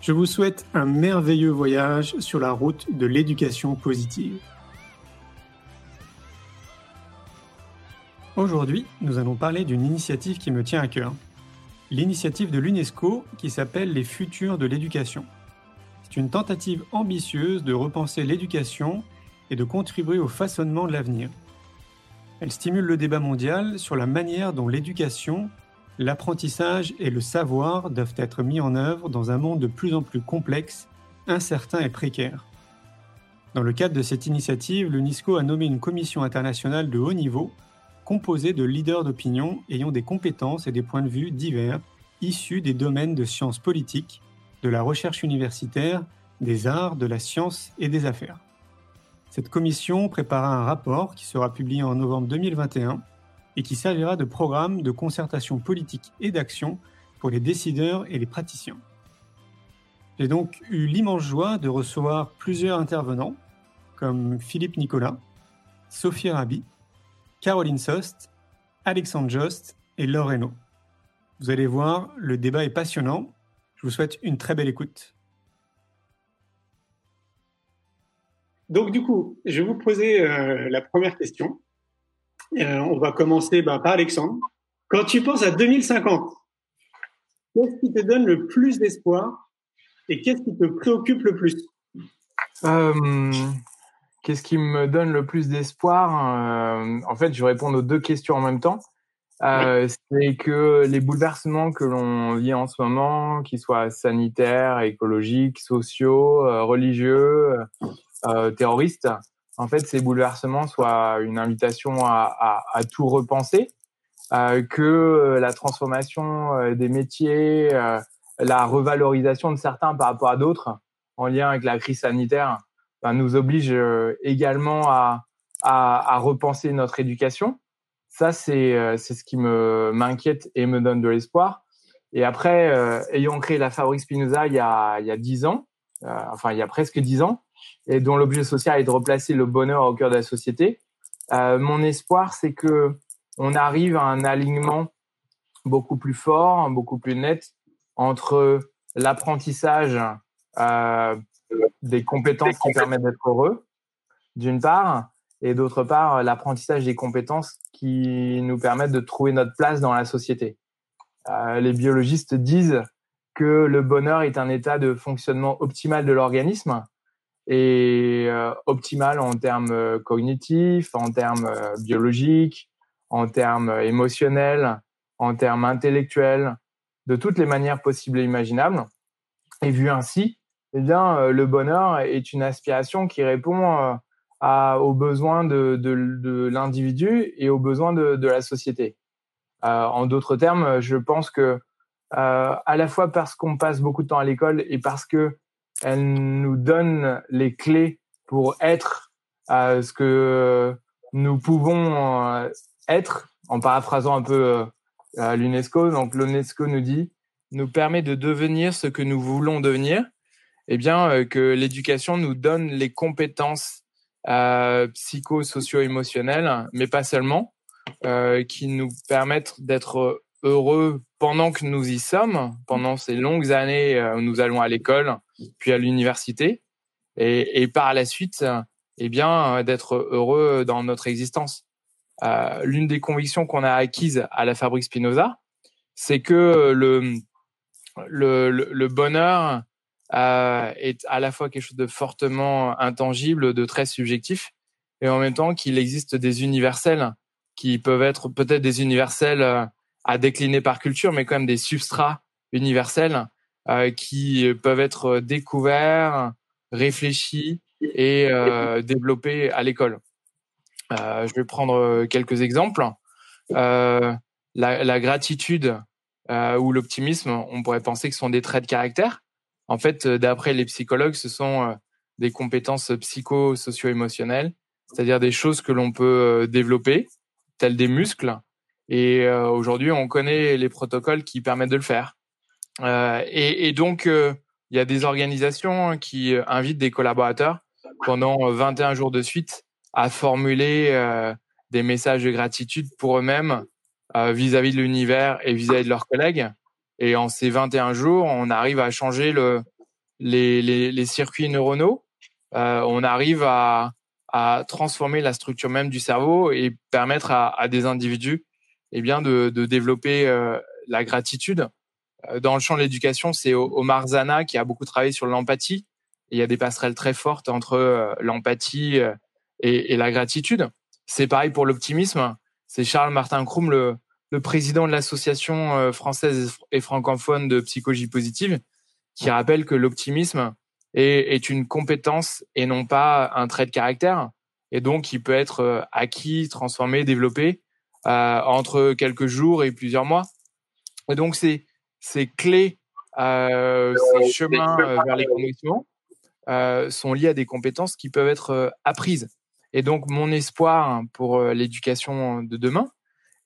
Je vous souhaite un merveilleux voyage sur la route de l'éducation positive. Aujourd'hui, nous allons parler d'une initiative qui me tient à cœur. L'initiative de l'UNESCO qui s'appelle Les Futurs de l'éducation. C'est une tentative ambitieuse de repenser l'éducation et de contribuer au façonnement de l'avenir. Elle stimule le débat mondial sur la manière dont l'éducation, l'apprentissage et le savoir doivent être mis en œuvre dans un monde de plus en plus complexe, incertain et précaire. Dans le cadre de cette initiative, l'UNESCO a nommé une commission internationale de haut niveau composée de leaders d'opinion ayant des compétences et des points de vue divers issus des domaines de sciences politiques, de la recherche universitaire, des arts, de la science et des affaires. Cette commission préparera un rapport qui sera publié en novembre 2021 et qui servira de programme de concertation politique et d'action pour les décideurs et les praticiens. J'ai donc eu l'immense joie de recevoir plusieurs intervenants comme Philippe Nicolas, Sophie Rabi, Caroline Sost, Alexandre Jost et Reynaud. Vous allez voir, le débat est passionnant. Je vous souhaite une très belle écoute. Donc, du coup, je vais vous poser euh, la première question. Euh, on va commencer bah, par Alexandre. Quand tu penses à 2050, qu'est-ce qui te donne le plus d'espoir et qu'est-ce qui te préoccupe le plus? Euh, Qu'est-ce qui me donne le plus d'espoir? En fait, je vais répondre aux deux questions en même temps. C'est que les bouleversements que l'on vit en ce moment, qu'ils soient sanitaires, écologiques, sociaux, religieux, euh, terroristes, en fait, ces bouleversements soient une invitation à, tout repenser, euh, que la transformation euh, des métiers, euh, la revalorisation de certains par rapport à d'autres, en lien avec la crise sanitaire, ben, nous oblige également à, repenser notre éducation. Ça, c'est ce qui me m'inquiète et me donne de l'espoir. Et après, ayant créé la Fabrique Spinoza il y a il y a dix ans, enfin il y a presque dix ans, et dont l'objet social est de replacer le bonheur au cœur de la société. Euh, mon espoir, c'est que on arrive à un alignement beaucoup plus fort, beaucoup plus net entre l'apprentissage euh, des compétences qui permettent d'être heureux, d'une part, et d'autre part, l'apprentissage des compétences qui nous permettent de trouver notre place dans la société. Euh, les biologistes disent que le bonheur est un état de fonctionnement optimal de l'organisme, et euh, optimale en termes euh, cognitifs, en termes euh, biologiques, en termes émotionnels, en termes intellectuels, de toutes les manières possibles et imaginables. Et vu ainsi, eh bien, le bonheur est une aspiration qui répond aux besoins de, de, l'individu et aux besoins de, de la société. Euh, en d'autres termes, je pense que euh, à la fois parce qu'on passe beaucoup de temps à l'école et parce que elle nous donne les clés pour être euh, ce que nous pouvons euh, être, en paraphrasant un peu euh, l'UNESCO. Donc l'UNESCO nous dit, nous permet de devenir ce que nous voulons devenir. Eh bien, euh, que l'éducation nous donne les compétences euh, psycho-socio-émotionnelles, mais pas seulement, euh, qui nous permettent d'être heureux pendant que nous y sommes, pendant ces longues années où nous allons à l'école, puis à l'université, et, et, par la suite, eh bien, d'être heureux dans notre existence. Euh, L'une des convictions qu'on a acquises à la Fabrique Spinoza, c'est que le, le, le bonheur euh, est à la fois quelque chose de fortement intangible, de très subjectif, et en même temps qu'il existe des universels qui peuvent être peut-être des universels euh, à décliner par culture, mais quand même des substrats universels euh, qui peuvent être découverts, réfléchis et euh, développés à l'école. Euh, je vais prendre quelques exemples. Euh, la, la, gratitude euh, ou l'optimisme, on pourrait penser que ce sont des traits de caractère. En fait, d'après les psychologues, ce sont des compétences psycho-socio-émotionnelles, c'est-à-dire des choses que l'on peut développer, tels des muscles. Et aujourd'hui, on connaît les protocoles qui permettent de le faire. Euh, et, et, donc, euh, il y a des organisations qui invitent des collaborateurs pendant 21 jours de suite à formuler euh, des messages de gratitude pour eux-mêmes vis-à-vis de l'univers et vis-à-vis de leurs collègues. Et en ces 21 jours, on arrive à changer le, les, les, les circuits neuronaux. on arrive à, à transformer la structure même du cerveau et permettre à, à des individus eh bien de, de développer la gratitude euh, dans le champ de l'éducation, c'est Omar Zana qui a beaucoup travaillé sur l'empathie. Il y a des passerelles très fortes entre euh, l'empathie euh, et, la gratitude. C'est pareil pour l'optimisme. C'est Charles Martin Krum, le, le président de l'association française et francophone de psychologie positive, qui rappelle que l'optimisme est, est, une compétence et non pas un trait de caractère. Et donc, il peut être acquis, transformé, développé euh, entre quelques jours et plusieurs mois. Et donc, c'est ces clés, euh, ces chemins euh, vers l'épanouissement euh, sont liés à des compétences qui peuvent être euh, apprises. Et donc, mon espoir pour l'éducation de demain,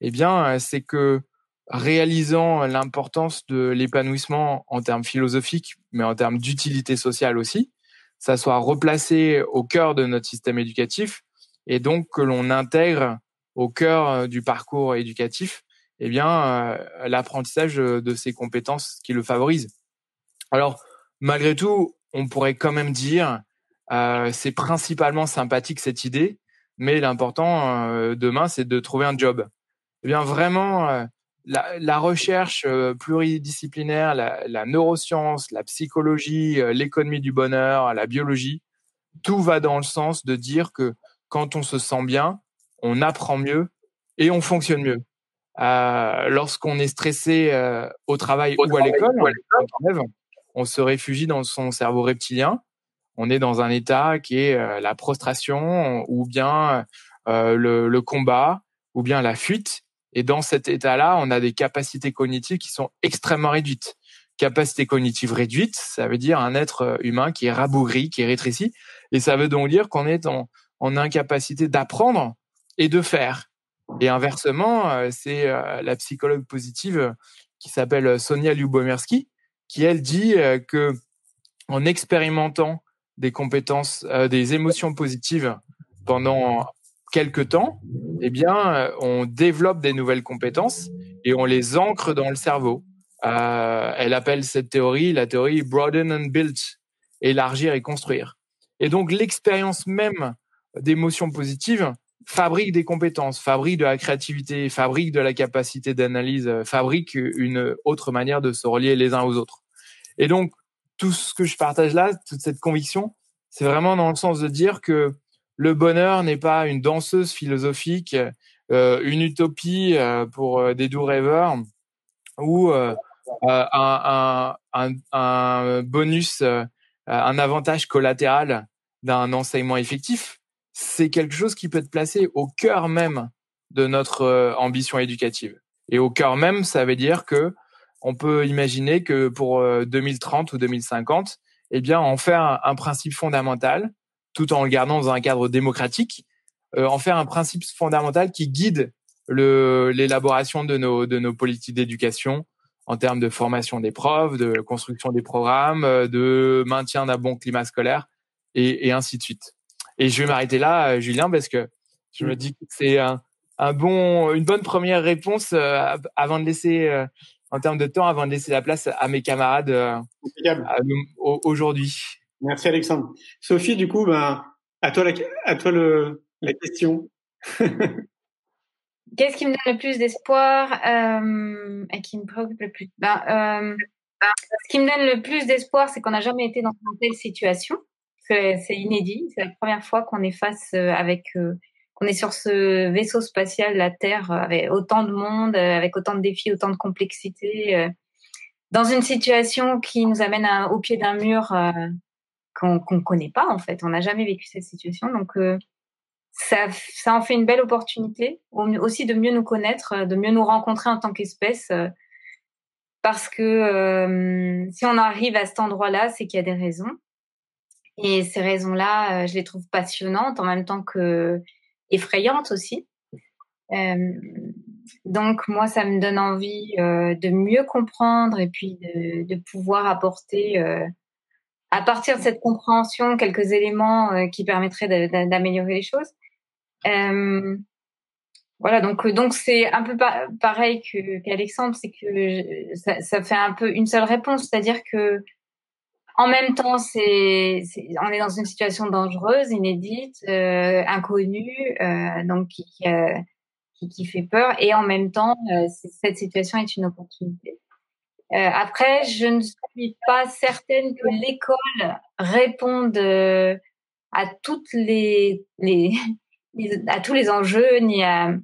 eh bien, c'est que réalisant l'importance de l'épanouissement en termes philosophiques, mais en termes d'utilité sociale aussi, ça soit replacé au cœur de notre système éducatif et donc que l'on intègre au cœur du parcours éducatif eh bien, euh, l'apprentissage de ces compétences qui le favorisent. Alors, malgré tout, on pourrait quand même dire, euh, c'est principalement sympathique cette idée, mais l'important euh, demain, c'est de trouver un job. Eh bien, vraiment, euh, la, la, recherche euh, pluridisciplinaire, la, la, neuroscience, la psychologie, l'économie du bonheur, la biologie, tout va dans le sens de dire que quand on se sent bien, on apprend mieux et on fonctionne mieux. Euh, lorsqu'on est stressé euh, au travail ou à l'école, on se réfugie dans son cerveau reptilien. On est dans un état qui est euh, la prostration ou bien le, le, combat ou bien la fuite. Et dans cet état-là, on a des capacités cognitives qui sont extrêmement réduites. Capacité cognitive réduite, ça veut dire un être humain qui est rabougri, qui est rétréci. Et ça veut donc dire qu'on est en, en incapacité d'apprendre et de faire. Et inversement, euh, c'est euh, la psychologue positive euh, qui s'appelle Sonia Lubomirski qui elle dit que en expérimentant des compétences, des émotions positives pendant quelques temps, eh bien, on développe des nouvelles compétences et on les ancre dans le cerveau. Elle appelle cette théorie la théorie broaden and build, élargir et construire. Et donc l'expérience même d'émotions positives fabrique des compétences, fabrique de la créativité, fabrique de la capacité d'analyse, euh, fabrique une autre manière de se relier les uns aux autres. Et donc, tout ce que je partage là, toute cette conviction, c'est vraiment dans le sens de dire que le bonheur n'est pas une danseuse philosophique, euh, une utopie euh, pour des doux rêveurs ou un, bonus, un avantage collatéral d'un enseignement effectif c'est quelque chose qui peut être placé au cœur même de notre euh, ambition éducative. Et au cœur même, ça veut dire que on peut imaginer que pour 2030 euh, ou 2050, eh bien, en faire un, principe fondamental, tout en le gardant dans un cadre démocratique, euh, en faire un principe fondamental qui guide l'élaboration de nos, de nos politiques d'éducation en termes de formation des profs, de construction des programmes, de maintien d'un bon climat scolaire et, et ainsi de suite. Et je vais m'arrêter là, euh, Julien, parce que je me mm. dis que c'est un, un, bon, une bonne première réponse euh, avant de laisser, euh, en termes de temps, avant de laisser la place à mes camarades aujourd'hui. Merci Alexandre. Sophie, du coup, ben, à toi la, à toi le, la question. Qu'est-ce qui me donne le plus d'espoir euh, et qui me préoccupe le plus? Ben, euh, ce qui me donne le plus d'espoir, c'est qu'on n'a jamais été dans une telle situation. C'est inédit. C'est la première fois qu'on est face avec, qu'on est sur ce vaisseau spatial, la Terre, avec autant de monde, avec autant de défis, autant de complexité, dans une situation qui nous amène au pied d'un mur qu'on ne connaît pas en fait. On n'a jamais vécu cette situation, donc ça, ça en fait une belle opportunité aussi de mieux nous connaître, de mieux nous rencontrer en tant qu'espèce. Parce que euh, si on arrive à cet endroit-là, c'est qu'il y a des raisons. Et ces raisons-là, euh, je les trouve passionnantes en même temps que effrayantes aussi. Euh, donc moi, ça me donne envie euh, de mieux comprendre et puis de, pouvoir apporter, à partir de cette compréhension, quelques éléments qui permettraient d'améliorer les choses. Voilà, donc donc c'est un peu pareil qu'Alexandre, c'est que ça, fait un peu une seule réponse, c'est-à-dire que en même temps, c'est on est dans une situation dangereuse, inédite, euh, inconnue, euh, donc qui, euh, qui, qui fait peur, et en même temps, euh, cette situation est une opportunité. Euh, après, je ne suis pas certaine que l'école réponde à toutes les, les à tous les enjeux ni à,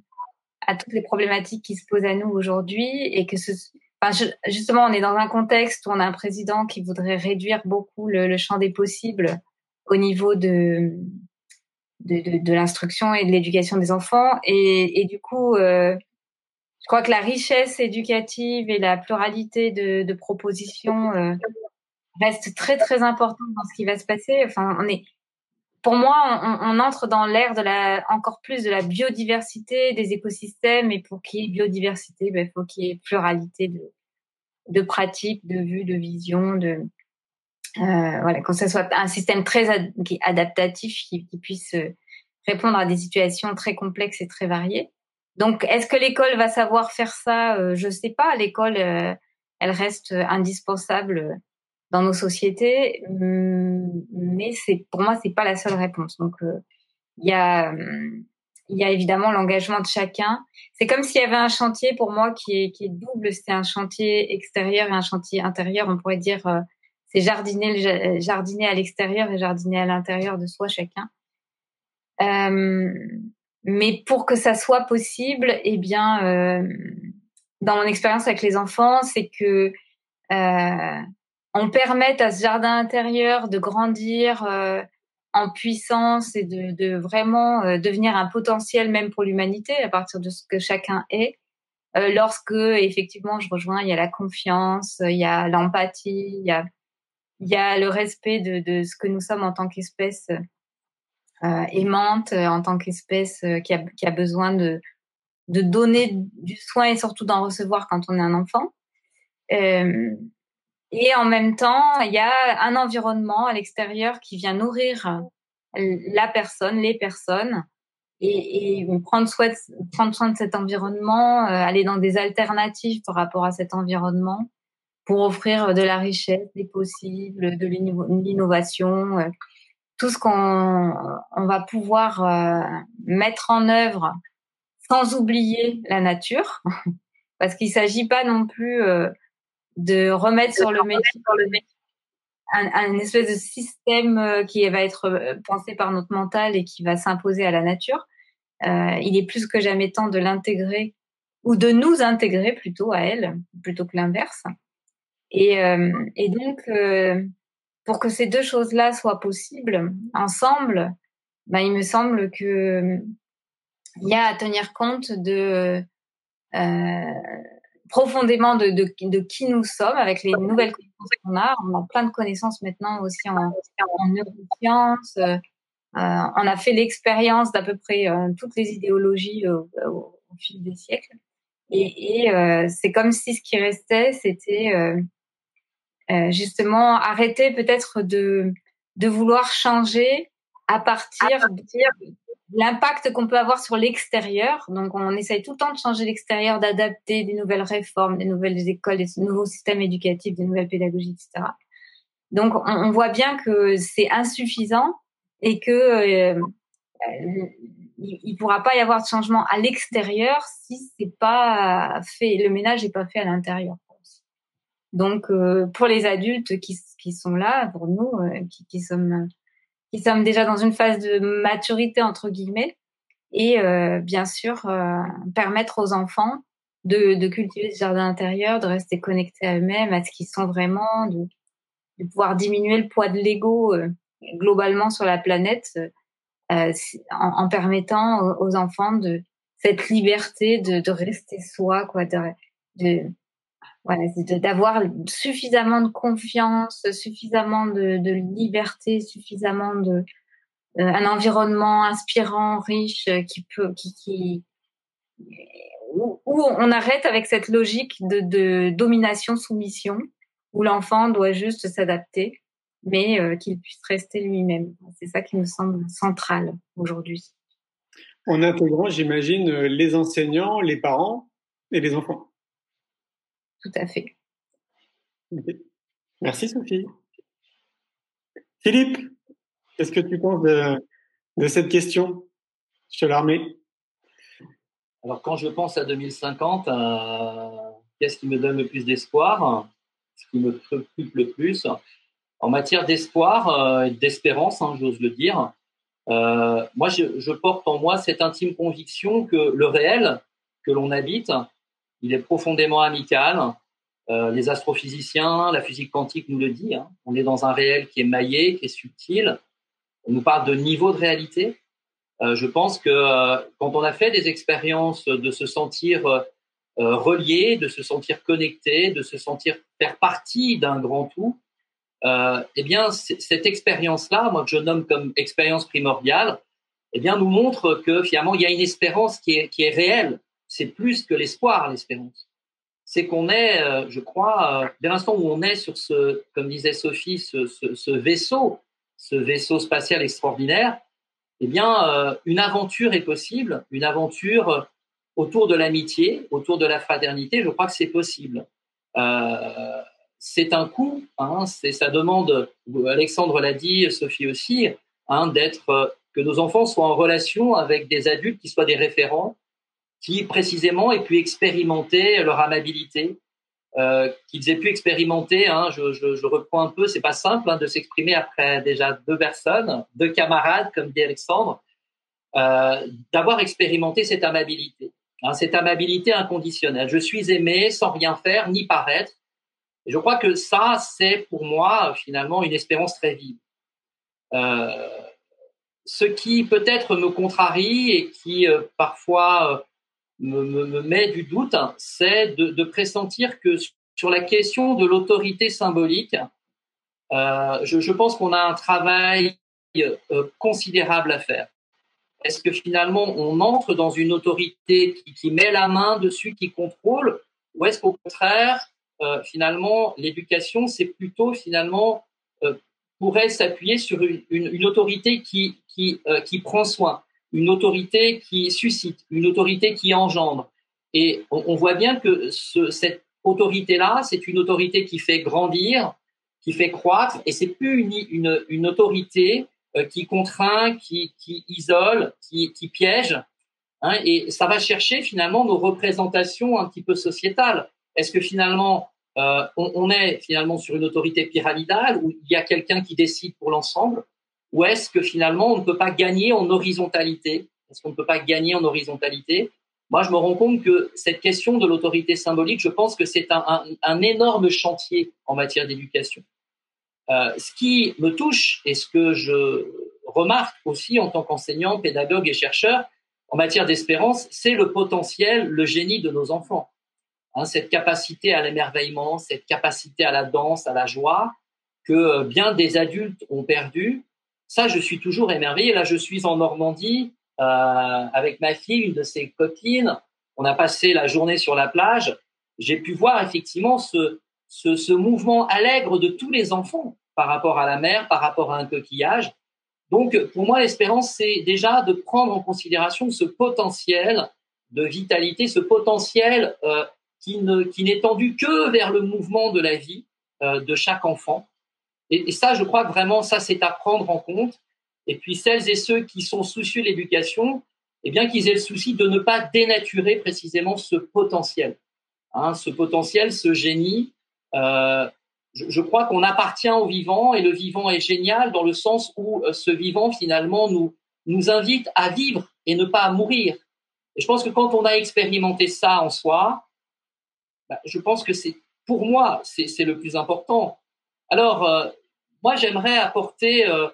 à toutes les problématiques qui se posent à nous aujourd'hui et que ce, justement on est dans un contexte où on a un président qui voudrait réduire beaucoup le, champ des possibles au niveau de de, l'instruction et de l'éducation des enfants et, du coup euh, je crois que la richesse éducative et la pluralité de, propositions euh, très très importante dans ce qui va se passer. Enfin, on est pour moi, on, on entre dans l'ère de la, encore plus de la biodiversité des écosystèmes. Et pour qu'il y ait biodiversité, ben, il faut qu'il y ait pluralité de, de pratiques, de vues, de visions, de euh, voilà, que ce soit un système très adaptatif qui, puisse répondre à des situations très complexes et très variées. Donc, est-ce que l'école va savoir faire ça? Euh, Je sais pas. L'école, euh, elle reste indispensable dans nos sociétés, hum, mais c'est pour moi c'est pas la seule réponse. Donc euh, il y a il y a évidemment l'engagement de chacun. C'est comme s'il y avait un chantier pour moi qui est qui est double. C'est un chantier extérieur et un chantier intérieur. On pourrait dire euh, c'est jardiner jardiner à l'extérieur et jardiner à l'intérieur de soi chacun. Euh, mais pour que ça soit possible, eh bien, euh, dans mon expérience avec les enfants, c'est que on permet à ce jardin intérieur de grandir euh, en puissance et de, de vraiment euh, devenir un potentiel même pour l'humanité à partir de ce que chacun est. Euh, lorsque effectivement je rejoins, il y a la confiance, il y a l'empathie, il y a, il y a le respect de, de ce que nous sommes en tant qu'espèce euh, aimante, en tant qu'espèce qui, a, qui a besoin de, de donner du soin et surtout d'en recevoir quand on est un enfant. Euh, et en même temps, il y a un environnement à l'extérieur qui vient nourrir la personne, les personnes, et, et prendre, soin de, prendre soin de cet environnement, euh, aller dans des alternatives par rapport à cet environnement pour offrir de la richesse, des possibles, de l'innovation, euh, tout ce qu'on on va pouvoir euh, mettre en œuvre sans oublier la nature, parce qu'il s'agit pas non plus de remettre sur le métier, un, un, espèce de système euh, qui va être euh, pensé par notre mental et qui va s'imposer à la nature. Euh, il est plus que jamais temps de l'intégrer ou de nous intégrer plutôt à elle, plutôt que l'inverse. Et, euh, et donc, euh, pour que ces deux choses-là soient possibles ensemble, ben, il me semble que il y a à tenir compte de euh, profondément de, de, de, qui nous sommes avec les nouvelles connaissances qu'on a. On a plein de connaissances maintenant aussi en, en neurosciences. Euh, on a fait l'expérience d'à peu près euh, toutes les idéologies au, fil des siècles. Et, et euh, c'est comme si ce qui restait, c'était euh, euh, justement arrêter peut-être de, de vouloir changer à partir de, l'impact qu'on peut avoir sur l'extérieur. Donc, on essaye tout le temps de changer l'extérieur, d'adapter des nouvelles réformes, des nouvelles écoles, des nouveaux systèmes éducatifs, des nouvelles pédagogies, etc. Donc, on, voit bien que c'est insuffisant et que euh, il, ne pourra pas y avoir de changement à l'extérieur si c'est pas fait, le ménage n'est pas fait à l'intérieur. Donc, euh, pour les adultes qui, sont là, pour nous, euh, qui, sommes, qui sommes déjà dans une phase de maturité, entre guillemets, et euh, bien sûr, permettre aux enfants de, de cultiver ce jardin intérieur, de rester connectés à eux-mêmes, à ce qu'ils sont vraiment, de, de pouvoir diminuer le poids de l'ego globalement sur la planète en, en, permettant aux, enfants de cette liberté de, de rester soi, quoi, de, de voilà, d'avoir suffisamment de confiance, suffisamment de, liberté, suffisamment de euh, un environnement inspirant, riche, euh, qui peut, qui, qui où, on arrête avec cette logique de, de domination-soumission, où l'enfant doit juste s'adapter, mais euh, qu'il puisse rester lui-même. C'est ça qui me semble central aujourd'hui. En intégrant, j'imagine, les enseignants, les parents et les enfants. Tout à fait. Merci Sophie. Philippe, qu'est-ce que tu penses de, cette question Je te la remets. Alors quand je pense à 2050, euh, qu'est-ce qui me donne le plus d'espoir? Ce qui me préoccupe le plus En matière d'espoir euh, et d'espérance, hein, j'ose le dire, euh, moi je, je, porte en moi cette intime conviction que le réel que l'on habite, il est profondément amical. Euh, les astrophysiciens, la physique quantique nous le dit. Hein. On est dans un réel qui est maillé, qui est subtil. On nous parle de niveau de réalité. Euh, je pense que euh, quand on a fait des expériences de se sentir relié, de se sentir connecté, de se sentir faire partie d'un grand tout, eh bien cette expérience-là, moi que je nomme comme expérience primordiale, eh bien nous montre que finalement il y a une espérance qui est réelle c'est plus que l'espoir, l'espérance. C'est qu'on est, euh, je crois, euh, dès l'instant où on est sur ce, comme disait Sophie, ce, vaisseau, ce vaisseau spatial extraordinaire, eh bien, euh, une aventure est possible, une aventure autour de l'amitié, autour de la fraternité. Je crois que c'est possible. c'est un coup, hein, ça demande. Alexandre l'a dit, Sophie aussi, hein, d'être que nos enfants soient en relation avec des adultes qui soient des référents, qui précisément aient pu expérimenter leur amabilité, euh, qu'ils aient pu expérimenter. Hein, je, je, je, reprends un peu, c'est pas simple hein, de s'exprimer après déjà deux personnes, deux camarades, comme dit Alexandre, euh, d'avoir expérimenté cette amabilité, hein, cette amabilité inconditionnelle. Je suis aimé sans rien faire ni paraître. Et je crois que ça, c'est pour moi finalement une espérance très vive. Euh, ce qui peut-être me contrarie et qui euh, parfois me, me, met du doute, c'est de, pressentir que sur la question de l'autorité symbolique, euh, je, pense qu'on a un travail euh, considérable à faire. Est-ce que finalement on entre dans une autorité qui, met la main dessus, qui contrôle, ou est-ce qu'au contraire, euh, finalement, l'éducation, c'est plutôt finalement pourrait s'appuyer sur une, autorité qui, qui prend soin? Une autorité qui suscite, une autorité qui engendre. Et on, voit bien que ce, cette autorité-là, c'est une autorité qui fait grandir, qui fait croître, et c'est plus une, autorité euh, qui contraint, qui, isole, qui, qui piège. Hein, et ça va chercher finalement nos représentations un petit peu sociétales. Est-ce que finalement euh, on, on, est finalement sur une autorité pyramidale où il y a quelqu'un qui décide pour l'ensemble? Ou est-ce que finalement on ne peut pas gagner en horizontalité? Est-ce qu'on ne peut pas gagner en horizontalité? Moi, je me rends compte que cette question de l'autorité symbolique, je pense que c'est un, énorme chantier en matière d'éducation. Euh, ce qui me touche et ce que je remarque aussi en tant qu'enseignant, pédagogue et chercheur en matière d'espérance, c'est le potentiel, le génie de nos enfants. Hein, cette capacité à l'émerveillement, cette capacité à la danse, à la joie, que bien des adultes ont perdu ça, je suis toujours émerveillé. Là, je suis en Normandie euh, avec ma fille, une de ses copines. On a passé la journée sur la plage. J'ai pu voir effectivement ce, ce, mouvement allègre de tous les enfants par rapport à la mer, par rapport à un coquillage. Donc, pour moi, l'espérance, c'est déjà de prendre en considération ce potentiel de vitalité, ce potentiel euh, qui ne qui n'est tendu que vers le mouvement de la vie euh, de chaque enfant. Et, ça, je crois que vraiment, ça, c'est à prendre en compte. Et puis, celles et ceux qui sont soucieux de l'éducation, eh bien, qu'ils aient le souci de ne pas dénaturer précisément ce potentiel. Hein, ce potentiel, ce génie, euh, je, je, crois qu'on appartient au vivant et le vivant est génial dans le sens où euh, ce vivant finalement nous nous invite à vivre et ne pas à mourir. Et je pense que quand on a expérimenté ça en soi, bah, je pense que c'est pour moi c'est le plus important. Alors euh, moi j'aimerais apporter euh,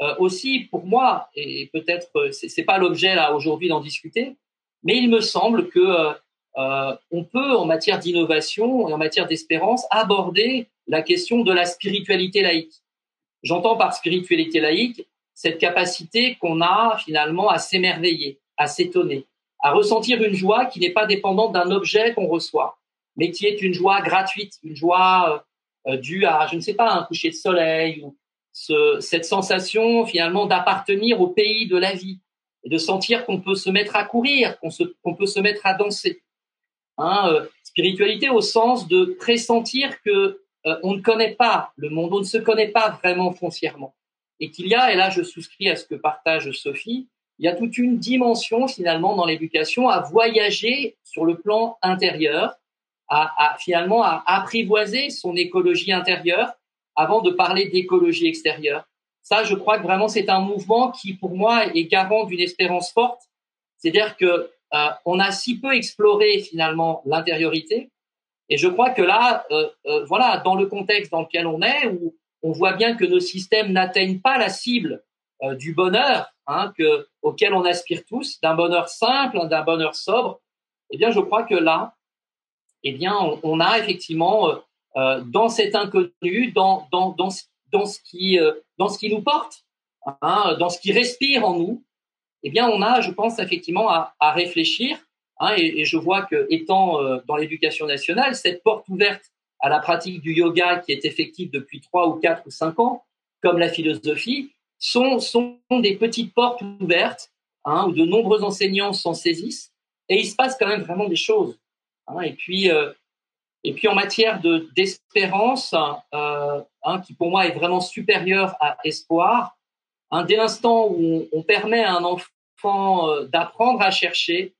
euh, aussi pour moi et peut-être c'est pas l'objet là aujourd'hui d'en discuter, mais il me semble que euh, on peut, en matière d'innovation et en matière d'espérance, aborder la question de la spiritualité laïque. J'entends par spiritualité laïque cette capacité qu'on a finalement à s'émerveiller, à s'étonner, à ressentir une joie qui n'est pas dépendante d'un objet qu'on reçoit, mais qui est une joie gratuite, une joie euh, due à, je ne sais pas, un coucher de soleil ou ce, cette sensation finalement d'appartenir au pays de la vie et de sentir qu'on peut se mettre à courir, qu'on qu'on peut se mettre à danser. Hein, euh, spiritualité au sens de pressentir que euh, on ne connaît pas le monde, on ne se connaît pas vraiment foncièrement, et qu'il y a, et là je souscris à ce que partage Sophie, il y a toute une dimension finalement dans l'éducation à voyager sur le plan intérieur, à, à, finalement à apprivoiser son écologie intérieure avant de parler d'écologie extérieure. Ça, je crois que vraiment c'est un mouvement qui, pour moi, est garant d'une espérance forte. C'est-à-dire que euh, on a si peu exploré finalement l'intériorité. Et je crois que là, euh, euh, voilà, dans le contexte dans lequel on est, où on voit bien que nos systèmes n'atteignent pas la cible du bonheur hein, que, auquel on aspire tous, d'un bonheur simple, d'un bonheur sobre, eh bien, je crois que là, eh bien, on, a effectivement dans cet inconnu, dans, dans, dans, dans, ce qui, dans ce qui nous porte, hein, dans ce qui respire en nous, eh bien, on a, je pense, effectivement à, réfléchir. Hein, et, je vois que, étant euh, dans l'éducation nationale, cette porte ouverte à la pratique du yoga qui est effective depuis trois ou quatre ou cinq ans, comme la philosophie, sont, sont des petites portes ouvertes hein, où de nombreux enseignants s'en saisissent. Et il se passe quand même vraiment des choses. Hein, et puis, euh, et puis en matière de d'espérance, euh, hein, qui pour moi est vraiment supérieure à espoir, dès l'instant où on, permet à un enfant euh, d'apprendre à chercher,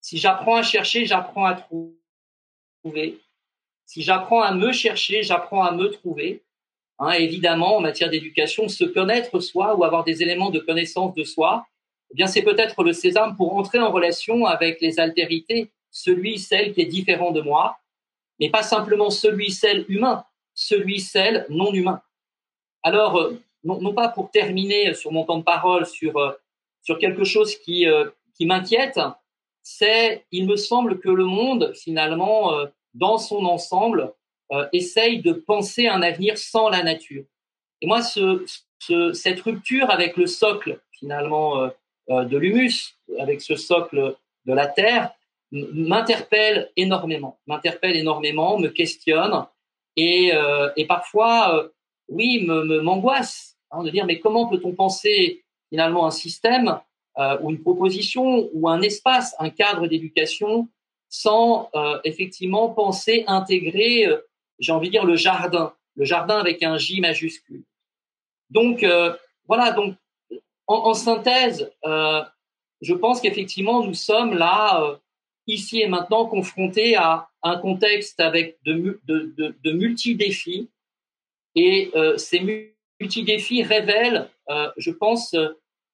si j'apprends à chercher, j'apprends à trouver. Si j'apprends à me chercher, j'apprends à me trouver. Hein, évidemment, en matière d'éducation, se connaître soi ou avoir des éléments de connaissance de soi, eh bien, c'est peut-être le sésame pour entrer en relation avec les altérités, celui, celle qui est différent de moi, mais pas simplement celui, celle humain, celui, celle non humain. Alors, euh, non, pas pour terminer sur mon temps de parole sur, euh, sur quelque chose qui, euh, qui m'inquiète, c'est, il me semble que le monde, finalement, dans son ensemble, essaye de penser un avenir sans la nature. Et moi, ce, cette rupture avec le socle, finalement, de l'humus, avec ce socle de la terre, m'interpelle énormément, m'interpelle énormément, me questionne et, et parfois, oui, me m'angoisse Hein, de dire mais comment peut-on penser finalement un système euh, ou une proposition ou un espace, un cadre d'éducation sans euh, effectivement penser intégrer, euh, j'ai envie de dire le jardin, le jardin avec un J majuscule. Donc voilà, donc en synthèse, je pense qu'effectivement nous sommes là ici et maintenant confrontés à un contexte avec de, de, de, de multi défis et ces multi-défis révèle, euh, je pense, euh,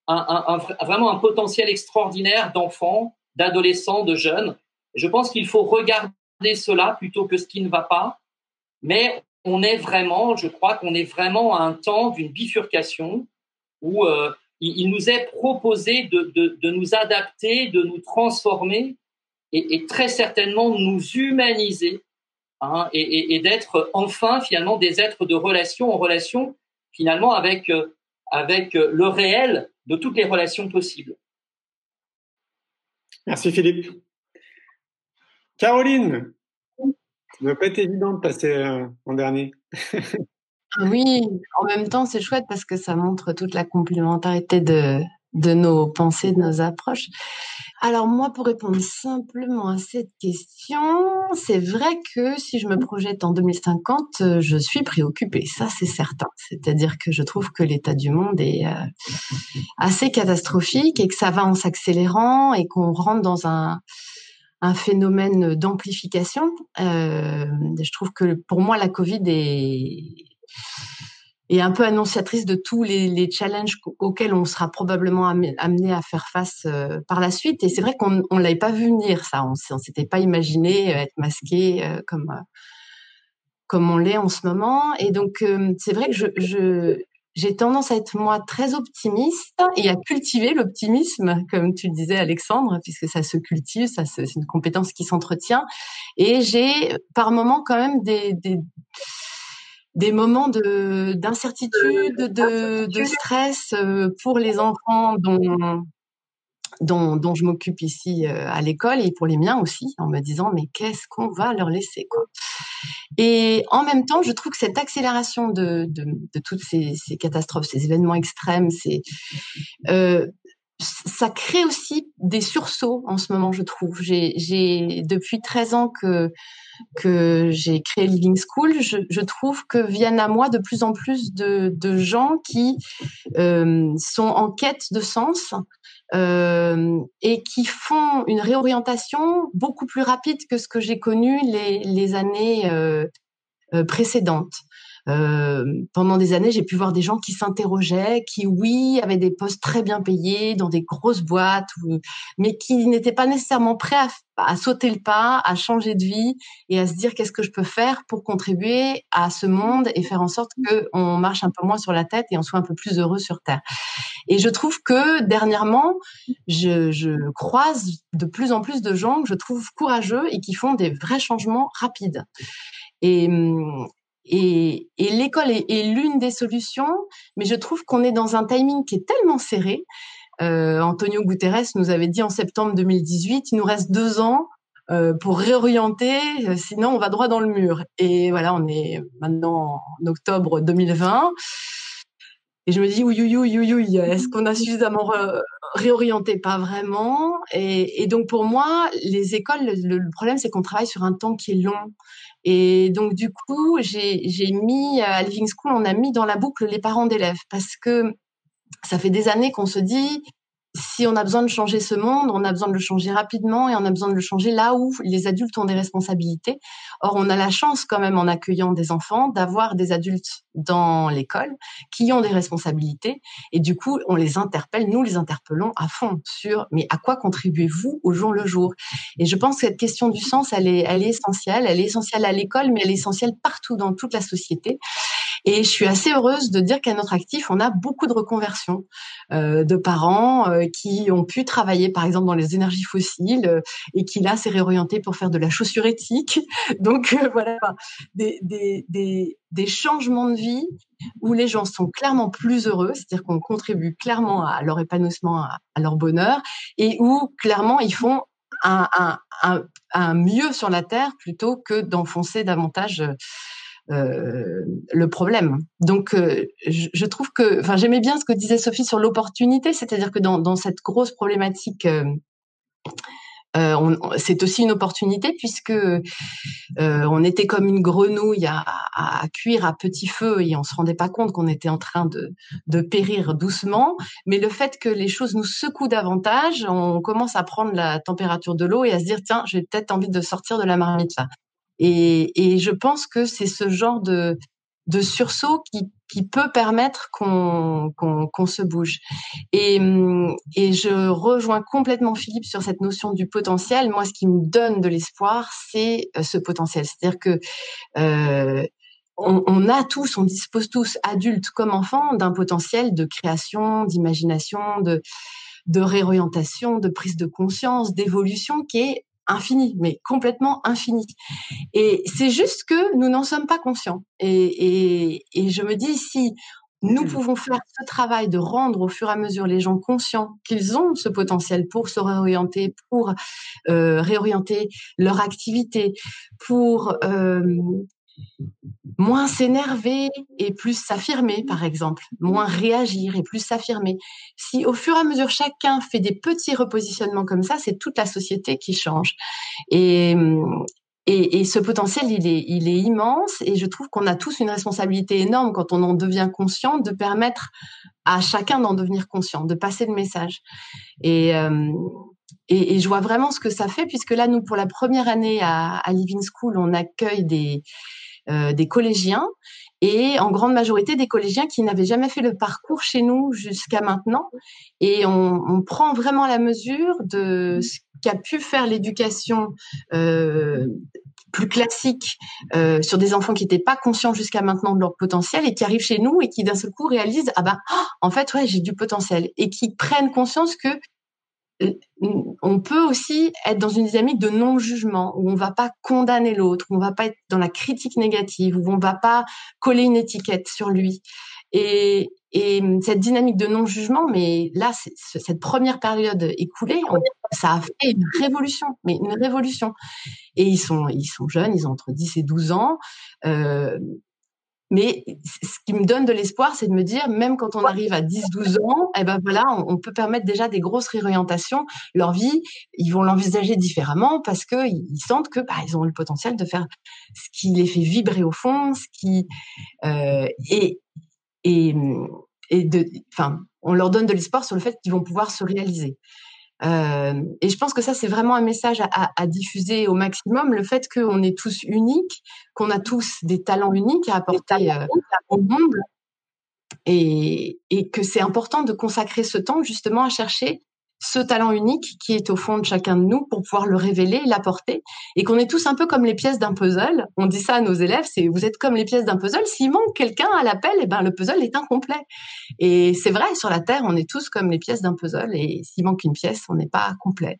un, vraiment un potentiel extraordinaire d'enfants, d'adolescents, de jeunes. Je pense qu'il faut regarder cela plutôt que ce qui ne va pas. Mais on est vraiment, je crois qu'on est vraiment à un temps d'une bifurcation où euh, il, nous est proposé de, de, nous adapter, de nous transformer et, et très certainement nous humaniser hein, et, et, et d'être enfin finalement des êtres de relation en relation finalement avec, euh, avec euh, le réel de toutes les relations possibles. Merci Philippe. Caroline, ça ne doit pas être évident de passer euh, en dernier. oui, en même temps, c'est chouette parce que ça montre toute la complémentarité de, de nos pensées, de nos approches. Alors moi, pour répondre simplement à cette question, c'est vrai que si je me projette en 2050, euh, je suis préoccupée, ça c'est certain. C'est-à-dire que je trouve que l'état du monde est euh, assez catastrophique et que ça va en s'accélérant et qu'on rentre dans un phénomène d'amplification. Euh, je trouve que pour moi, la Covid est, est un peu annonciatrice de tous les, les challenges auxquels on sera probablement amené à faire face euh, par la suite. Et c'est vrai qu'on ne l'avait pas vu venir, ça. On ne s'était pas imaginé être masqué euh, comme, euh, comme on l'est en ce moment. Et donc, c'est vrai que je, je, j'ai tendance à être moi très optimiste et à cultiver l'optimisme, comme tu le disais Alexandre, puisque ça se cultive, ça c'est une compétence qui s'entretient. Et j'ai par moments quand même des, des, des moments de d'incertitude, de, de, stress euh, pour les enfants dont dont, dont je m'occupe ici euh, à l'école et pour les miens aussi, en me disant mais qu'est-ce qu'on va leur laisser quoi. Et en même temps, je trouve que cette accélération de, de, de toutes ces, ces, catastrophes, ces événements extrêmes, c'est euh, ça crée aussi des sursauts en ce moment, je trouve. J'ai depuis 13 ans que que j'ai créé Living School, je, trouve que viennent à moi de plus en plus de, de gens qui euh, sont en quête de sens euh, et qui font une réorientation beaucoup plus rapide que ce que j'ai connu les, années euh précédentes. Euh, pendant des années, j'ai pu voir des gens qui s'interrogeaient, qui, oui, avaient des postes très bien payés dans des grosses boîtes, mais qui n'étaient pas nécessairement prêts à, sauter le pas, à changer de vie et à se dire qu'est-ce que je peux faire pour contribuer à ce monde et faire en sorte qu'on marche un peu moins sur la tête et on soit un peu plus heureux sur Terre. Et je trouve que dernièrement, je, je croise de plus en plus de gens que je trouve courageux et qui font des vrais changements rapides. Et, et, l'école est, l'une des solutions, mais je trouve qu'on est dans un timing qui est tellement serré. Euh, Antonio Guterres nous avait dit en septembre 2018, il nous reste deux ans euh, pour réorienter, euh, sinon on va droit dans le mur. Et voilà, on est maintenant en octobre 2020. Et je me dis, oui, oui, oui, oui, est-ce qu'on a suffisamment réorienté? Pas vraiment. Et, donc pour moi, les écoles, le, le problème, c'est qu'on travaille sur un temps qui est long. Et donc, du coup, j'ai mis à Living School, on a mis dans la boucle les parents d'élèves parce que ça fait des années qu'on se dit, si on a besoin de changer ce monde, on a besoin de le changer rapidement et on a besoin de le changer là où les adultes ont des responsabilités. Or, on a la chance quand même en accueillant des enfants d'avoir des adultes dans l'école qui ont des responsabilités et du coup, on les interpelle, nous les interpellons à fond sur mais à quoi contribuez-vous au jour le jour? Et je pense que cette question du sens, elle est, elle est essentielle. Elle est essentielle à l'école, mais elle est essentielle partout dans toute la société. Et je suis assez heureuse de dire qu'à notre actif, on a beaucoup de reconversions euh, de parents euh, qui ont pu travailler, par exemple, dans les énergies fossiles euh, et qui là s'est réorienté pour faire de la chaussure éthique. Donc voilà, des, des, des, changements de vie où les gens sont clairement plus heureux, c'est-à-dire qu'on contribue clairement à leur épanouissement, à, leur bonheur, et où clairement ils font un, un, un mieux sur la terre plutôt que d'enfoncer davantage euh, le problème. Donc, euh, je, trouve que, enfin, j'aimais bien ce que disait Sophie sur l'opportunité, c'est-à-dire que dans, cette grosse problématique, euh, c'est aussi une opportunité puisque on était comme une grenouille à, cuire à petit feu et on se rendait pas compte qu'on était en train de, de périr doucement. Mais le fait que les choses nous secouent davantage, on commence à prendre la température de l'eau et à se dire tiens, j'ai peut-être envie de sortir de la marmite là. Et, et je pense que c'est ce genre de, de sursaut qui, qui peut permettre qu'on qu'on se bouge. Et, et je rejoins complètement Philippe sur cette notion du potentiel. Moi, ce qui me donne de l'espoir, c'est euh, ce potentiel. C'est-à-dire que euh, on, on, a tous, on dispose tous, adultes comme enfants, d'un potentiel de création, d'imagination, de, de réorientation, de prise de conscience, d'évolution qui est infini, mais complètement infini. Et c'est juste que nous n'en sommes pas conscients. Et, et, et, je me dis, si nous mmh. pouvons faire ce travail de rendre au fur et à mesure les gens conscients qu'ils ont ce potentiel pour se réorienter, pour euh, réorienter leur activité, pour euh, moins s'énerver et plus s'affirmer, par exemple, moins réagir et plus s'affirmer. Si au fur et à mesure chacun fait des petits repositionnements comme ça, c'est toute la société qui change. Et, et, et, ce potentiel, il est, il est immense et je trouve qu'on a tous une responsabilité énorme quand on en devient conscient de permettre à chacun d'en devenir conscient, de passer le message. Et, euh, et, je vois vraiment ce que ça fait, puisque là, nous, pour la première année à, Living School, on accueille des, euh, des collégiens et en grande majorité des collégiens qui n'avaient jamais fait le parcours chez nous jusqu'à maintenant. Et on, on, prend vraiment la mesure de ce qu'a pu faire l'éducation euh, plus classique euh, sur des enfants qui n'étaient pas conscients jusqu'à maintenant de leur potentiel et qui arrivent chez nous et qui d'un seul coup réalisent ah bah en fait ouais j'ai du potentiel et qui prennent conscience que on peut aussi être dans une dynamique de non-jugement où on va pas condamner l'autre, où on va pas être dans la critique négative, où on va pas coller une étiquette sur lui. Et, cette dynamique de non-jugement, mais là, cette première période écoulée, ça a fait une révolution, mais une révolution. Et ils sont, ils sont jeunes, ils ont entre 10 et 12 ans. Euh, mais ce qui me donne de l'espoir, c'est de me dire, même quand on arrive à 10-12 ans, eh ben voilà, on, peut permettre déjà des grosses réorientations. Leur vie, ils vont l'envisager différemment parce que ils sentent que bah, ils ont le potentiel de faire ce qui les fait vibrer au fond, ce qui euh, et de, enfin, on leur donne de l'espoir sur le fait qu'ils vont pouvoir se réaliser. Euh, et je pense que ça, c'est vraiment un message à, à, diffuser au maximum, le fait qu'on est tous uniques, qu'on a tous des talents uniques à apporter euh, au monde, et, et que c'est important de consacrer ce temps justement à chercher ce talent unique qui est au fond de chacun de nous pour pouvoir le révéler, l'apporter, et qu'on est tous un peu comme les pièces d'un puzzle. On dit ça à nos élèves, c'est vous êtes comme les pièces d'un puzzle. S'il manque quelqu'un à l'appel, eh ben le puzzle est incomplet. Et c'est vrai, sur la Terre, on est tous comme les pièces d'un puzzle, et s'il manque une pièce, on n'est pas complet.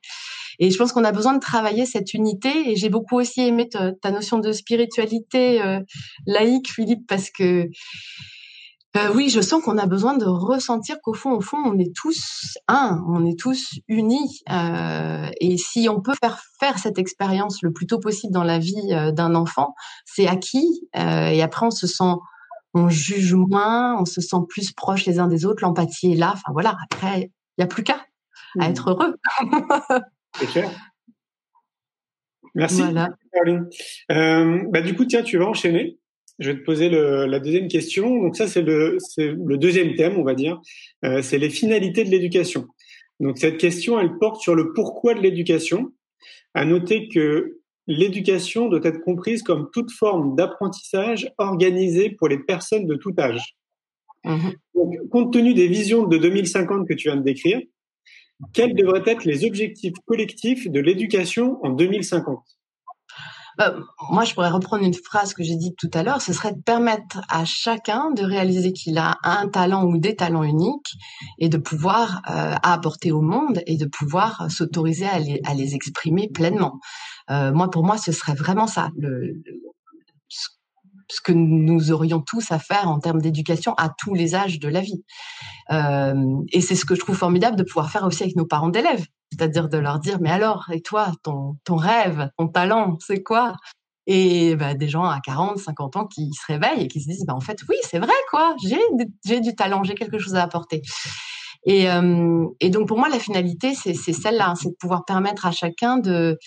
Et je pense qu'on a besoin de travailler cette unité. Et j'ai beaucoup aussi aimé ta, notion de spiritualité euh, laïque, Philippe, parce que euh, oui, je sens qu'on a besoin de ressentir qu'au fond, au fond, on est tous un, on est tous unis. Euh, et si on peut faire faire cette expérience le plus tôt possible dans la vie euh, d'un enfant, c'est acquis. et après, on se sent, on juge moins, on se sent plus proche les uns des autres. L'empathie est là. Enfin voilà. Après, il n'y a plus qu'à à mmh. être heureux. c'est clair. Merci, Caroline. bah, du coup, tiens, tu vas enchaîner je vais te poser le, la deuxième question. Donc ça, c'est le, le, deuxième thème, on va dire. Euh, c'est les finalités de l'éducation. Donc cette question, elle porte sur le pourquoi de l'éducation. À noter que l'éducation doit être comprise comme toute forme d'apprentissage organisée pour les personnes de tout âge. Mmh Donc, compte tenu des visions de 2050 que tu viens de décrire, quels devraient être les objectifs collectifs de l'éducation en 2050 bah, moi, je pourrais reprendre une phrase que j'ai dite tout à l'heure, ce serait de permettre à chacun de réaliser qu'il a un talent ou des talents uniques et de pouvoir euh, apporter au monde et de pouvoir s'autoriser à les, à les exprimer pleinement. Euh, moi, pour moi, ce serait vraiment ça, ce que nous aurions tous à faire en termes d'éducation à tous les âges de la vie. Euh, et c'est ce que je trouve formidable de pouvoir faire aussi avec nos parents d'élèves, c'est-à-dire de leur dire mais alors et toi ton ton rêve, ton talent, c'est quoi? Et bah, des gens à 40, 50 ans qui se réveillent et qui se disent bah en fait oui c'est vrai quoi, j'ai du talent, j'ai quelque chose à apporter. Et, euh, donc pour moi la finalité c'est c'est celle-là, c'est de pouvoir permettre à chacun de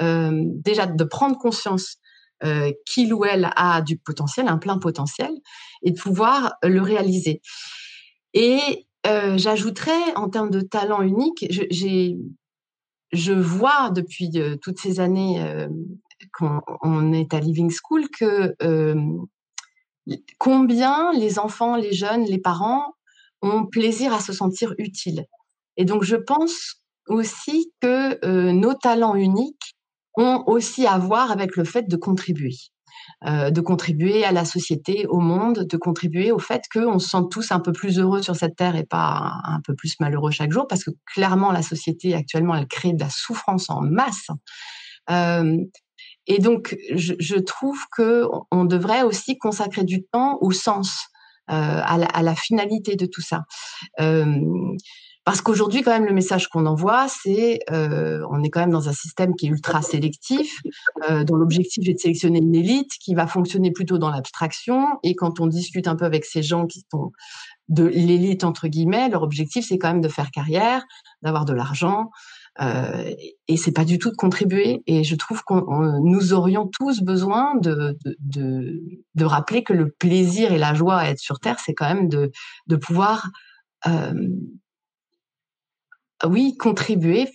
euh, déjà de prendre conscience euh, qu'il ou elle a du potentiel, un plein potentiel, et de pouvoir le réaliser. Et euh, j'ajouterais, en termes de talent unique, je, je vois depuis euh, toutes ces années qu'on est à Living School que combien les enfants, les jeunes, les parents ont plaisir à se sentir utiles. Et donc, je pense aussi que nos talents uniques ont aussi à voir avec le fait de contribuer. Euh, de contribuer à la société, au monde, de contribuer au fait qu'on se sente tous un peu plus heureux sur cette terre et pas un, peu plus malheureux chaque jour, parce que clairement la société actuellement elle crée de la souffrance en masse. Euh, et donc je, je trouve que on devrait aussi consacrer du temps au sens, euh, à, la, à, la, finalité de tout ça. Parce qu'aujourd'hui, quand même, le message qu'on envoie, c'est euh, on est quand même dans un système qui est ultra sélectif, euh, dont l'objectif est de sélectionner une élite qui va fonctionner plutôt dans l'abstraction. Et quand on discute un peu avec ces gens qui sont de l'élite entre guillemets, leur objectif c'est quand même de faire carrière, d'avoir de l'argent. Euh, et c'est pas du tout de contribuer. Et je trouve qu'on nous aurions tous besoin de, de, de, de, rappeler que le plaisir et la joie à être sur Terre, c'est quand même de, de pouvoir euh, oui, contribuer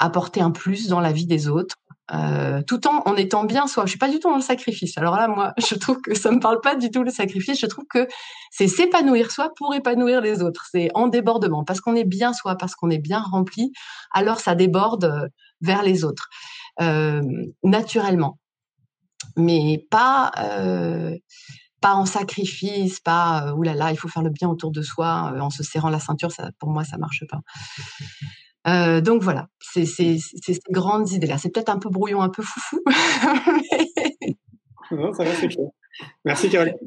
apporter un plus dans la vie des autres, euh, tout en étant bien soi. Je suis pas du tout dans le sacrifice. Alors là, moi, je trouve que ça me parle pas du tout le sacrifice. Je trouve que c'est s'épanouir soi pour épanouir les autres. C'est en débordement parce qu'on est bien soi, parce qu'on est bien rempli. Alors ça déborde euh, vers les autres euh, naturellement, mais pas pas en sacrifice, pas euh, oulala, il faut faire le bien autour de soi euh, en se serrant la ceinture. Ça, pour moi, ça marche pas. Euh, donc voilà, c'est ces grandes idées-là. C'est peut-être un peu brouillon, un peu foufou. non, ça va, c'est clair. Merci Caroline.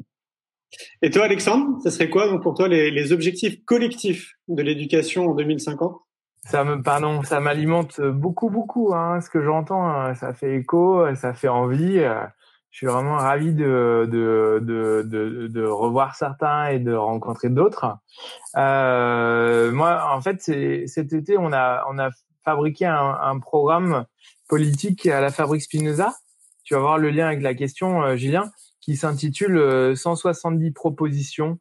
Et toi, Alexandre, ce serait quoi donc, pour toi les, les objectifs collectifs de l'éducation en 2050 ça me, pardon, ça m'alimente beaucoup, beaucoup. Hein, ce que j'entends, hein. ça fait écho, ça fait envie. Je suis vraiment ravi de, de, de, de, revoir certains et de rencontrer d'autres. Euh, moi, en fait, cet été, on a, on a fabriqué un, programme politique à la Fabrique Spinoza. Tu vas voir le lien avec la question, euh, Julien, qui s'intitule 170 euh, propositions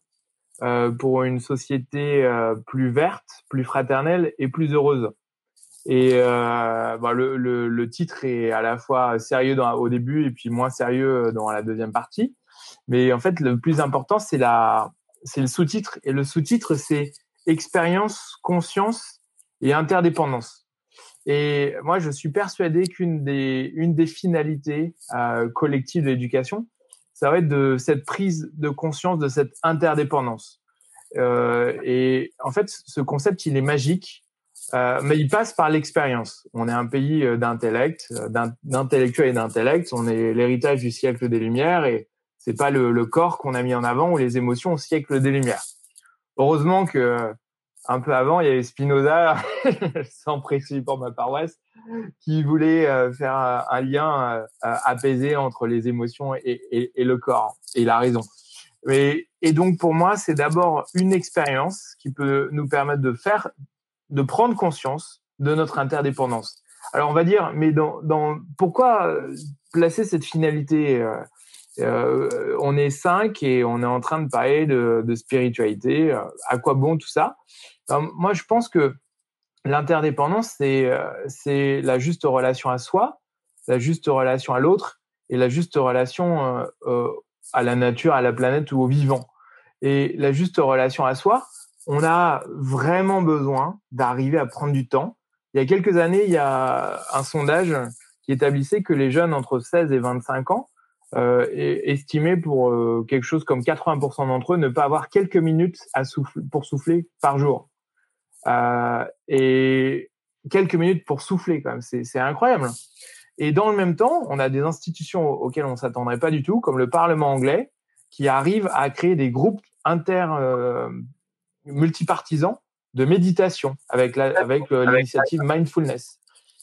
pour une société plus verte, plus fraternelle et plus heureuse. Et euh, bah, le, titre est à la fois sérieux au début et puis moins sérieux dans la deuxième partie. Mais en fait, le plus important, c'est le sous-titre. Et le sous-titre, c'est expérience, conscience et interdépendance. Et moi, je suis persuadé qu'une des, une des finalités euh, collectives de l'éducation, ça va être de cette prise de conscience de cette interdépendance. Euh, et en fait, ce concept, il est magique euh, mais il passe par l'expérience. On est un pays euh, d'intellect, euh, d'intellectuels et d'intellect. On est l'héritage du siècle des Lumières et c'est pas le, corps qu'on a mis en avant ou les émotions au siècle des Lumières. Heureusement que un peu avant, il y avait Spinoza, sans préciser pour ma paroisse, qui voulait faire un lien apaisé entre les émotions et, le corps. Et il a raison. Et donc pour moi, c'est d'abord une expérience qui peut nous permettre de faire de prendre conscience de notre interdépendance. Alors on va dire, mais dans, pourquoi euh, placer cette finalité euh, euh, On est cinq et on est en train de parler de, spiritualité. À quoi bon tout ça? Alors, Moi, je pense que l'interdépendance, c'est la juste relation à soi, la juste relation à l'autre et la juste relation à la nature, à la planète ou au vivant. Et la juste relation à soi, on a vraiment besoin d'arriver à prendre du temps. Il y a quelques années, il y a un sondage qui établissait que les jeunes entre 16 et 25 ans euh, estimaient pour euh, quelque chose comme 80% d'entre eux ne pas avoir quelques minutes à souffler, pour souffler par jour. Euh, et quelques minutes pour souffler, quand même, c'est incroyable. Et dans le même temps, on a des institutions auxquelles on s'attendrait pas du tout, comme le Parlement anglais, qui arrive à créer des groupes inter euh, multipartisan de méditation avec la, avec euh, l'initiative mindfulness.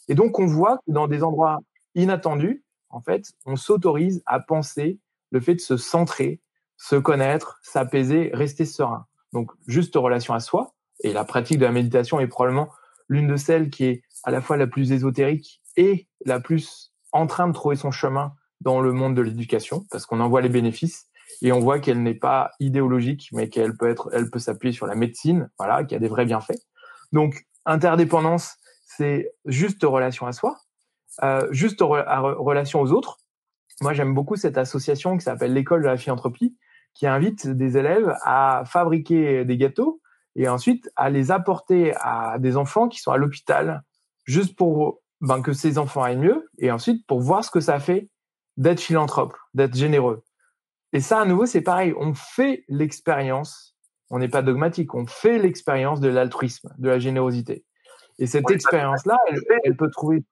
Et donc on voit que dans des endroits inattendus, en fait, on s'autorise à penser le fait de se centrer, se connaître, s'apaiser, rester serein. Donc juste relation à soi et la pratique de la méditation est probablement l'une de celles qui est à la fois la plus ésotérique et la plus en train de trouver son chemin dans le monde de l'éducation parce qu'on en voit les bénéfices et on voit qu'elle n'est pas idéologique, mais qu'elle peut être, elle peut s'appuyer sur la médecine, voilà, qui a des vrais bienfaits. Donc, interdépendance, c'est juste relation à soi, euh, juste relation aux autres. Moi, j'aime beaucoup cette association qui s'appelle l'école de la philanthropie, qui invite des élèves à fabriquer des gâteaux et ensuite à les apporter à des enfants qui sont à l'hôpital, juste pour ben, que ces enfants aillent mieux, et ensuite pour voir ce que ça fait d'être philanthrope, d'être généreux. Et ça, à nouveau, c'est pareil. On fait l'expérience. On n'est pas dogmatique. On fait l'expérience de l'altruisme, de la générosité. Et cette expérience-là, elle, peut trouver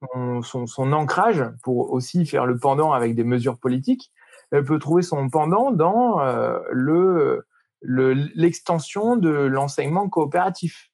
son, ancrage pour aussi faire le pendant avec des mesures politiques. Elle peut trouver son pendant dans euh, le l'extension de l'enseignement coopératif.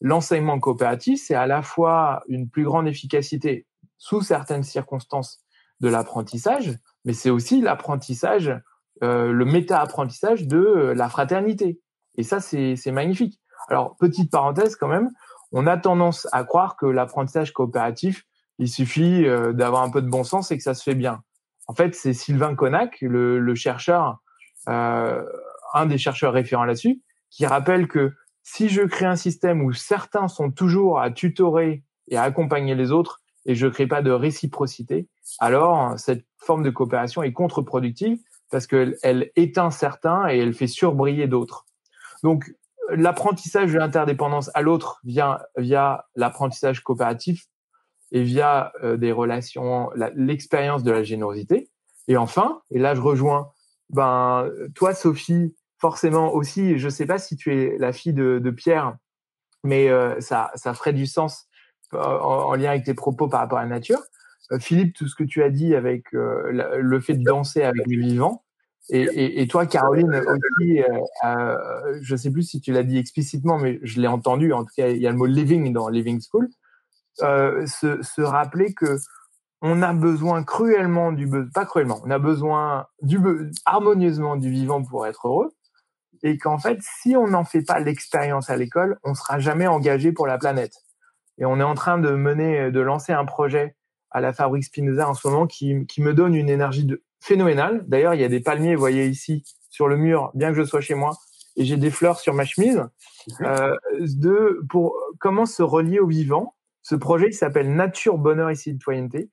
L'enseignement coopératif, c'est à la fois une plus grande efficacité sous certaines circonstances de l'apprentissage, mais c'est aussi l'apprentissage euh, le méta-apprentissage de euh, la fraternité. Et ça, c'est magnifique. Alors, petite parenthèse quand même, on a tendance à croire que l'apprentissage coopératif, il suffit euh, d'avoir un peu de bon sens et que ça se fait bien. En fait, c'est Sylvain Connac, le, le chercheur, euh, un des chercheurs référents là-dessus, qui rappelle que si je crée un système où certains sont toujours à tutorer et à accompagner les autres et je ne crée pas de réciprocité, alors cette forme de coopération est contre-productive parce qu'elle elle éteint certains et elle fait surbriller d'autres. Donc l'apprentissage de l'interdépendance à l'autre via via l'apprentissage coopératif et via euh, des relations, l'expérience de la générosité. Et enfin, et là je rejoins, ben toi Sophie, forcément aussi, je sais pas si tu es la fille de, de Pierre, mais euh, ça ça ferait du sens euh, en, lien avec tes propos par rapport à la nature. Philippe, tout ce que tu as dit avec le fait de danser avec les vivants, et, toi, Caroline, aussi, euh, euh, je ne sais plus si tu l'as dit explicitement, mais je l'ai entendu. En tout cas, il y a le mot living dans Living School. Euh, se, se, rappeler que on a besoin cruellement du pas cruellement, on a besoin du harmonieusement du vivant pour être heureux, et qu'en fait, si on n'en fait pas l'expérience à l'école, on sera jamais engagé pour la planète. Et on est en train de mener, de lancer un projet à la Fabrique Spinoza en ce moment qui, qui me donne une énergie de phénoménal. D'ailleurs, il y a des palmiers, vous voyez ici, sur le mur, bien que je sois chez moi, et j'ai des fleurs sur ma chemise. Euh, de pour comment se relier au vivant? Ce projet, il s'appelle Nature, Bonheur et Citoyenneté.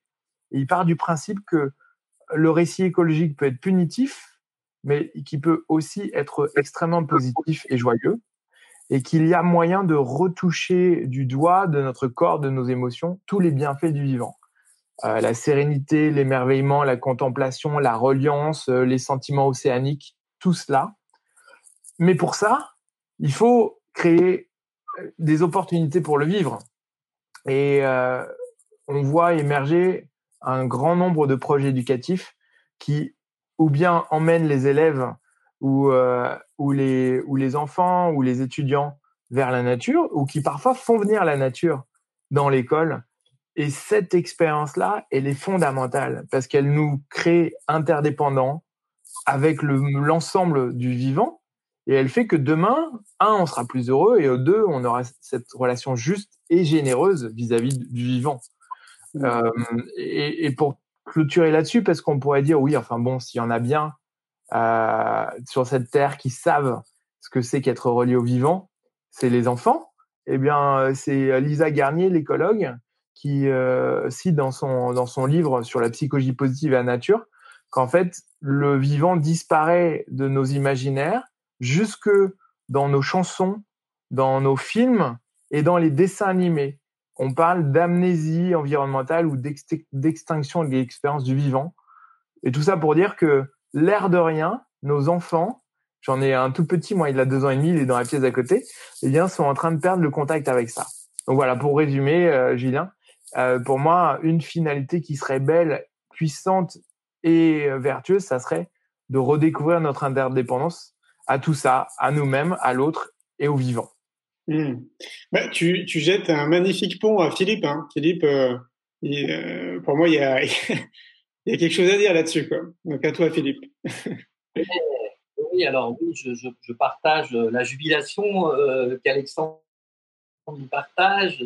Et il part du principe que le récit écologique peut être punitif, mais qui peut aussi être extrêmement positif et joyeux, et qu'il y a moyen de retoucher du doigt de notre corps, de nos émotions, tous les bienfaits du vivant. Euh, la sérénité, l'émerveillement, la contemplation, la reliance, euh, les sentiments océaniques, tout cela. Mais pour ça, il faut créer euh, des opportunités pour le vivre. Et on voit émerger un grand nombre de projets éducatifs qui ou bien emmènent les élèves ou, ou, les, ou les enfants ou les étudiants vers la nature, ou qui parfois font venir la nature dans l'école et cette expérience-là, elle est fondamentale parce qu'elle nous crée interdépendants avec l'ensemble du vivant. Et elle fait que demain, un, on sera plus heureux et deux, on aura cette relation juste et généreuse vis-à-vis du vivant. Mmh. Euh, et, et, pour clôturer là-dessus, parce qu'on pourrait dire, oui, enfin bon, s'il y en a bien euh, sur cette terre qui savent ce que c'est qu'être relié au vivant, c'est les enfants. Eh bien, c'est Lisa Garnier, l'écologue, qui euh, cite dans son, dans son livre sur la psychologie positive et la nature qu'en fait, le vivant disparaît de nos imaginaires jusque dans nos chansons, dans nos films et dans les dessins animés. On parle d'amnésie environnementale ou d'extinction de l'expérience du vivant. Et tout ça pour dire que l'air de rien, nos enfants, j'en ai un tout petit, moi il a deux ans et demi, il est dans la pièce à côté, eh bien sont en train de perdre le contact avec ça. Donc voilà, pour résumer, euh, euh, pour moi, une finalité qui serait belle, puissante et euh, vertueuse, ça serait de redécouvrir notre interdépendance à tout ça, à nous-mêmes, à l'autre et au vivant. Hmm. Bah, tu, tu, jettes un magnifique pont à Philippe. Hein. Philippe, euh, pour moi, il y a, il y a quelque chose à dire là-dessus. Donc à toi, Philippe. oui, alors oui, je, je, je partage la jubilation euh, qu'Alexandre partage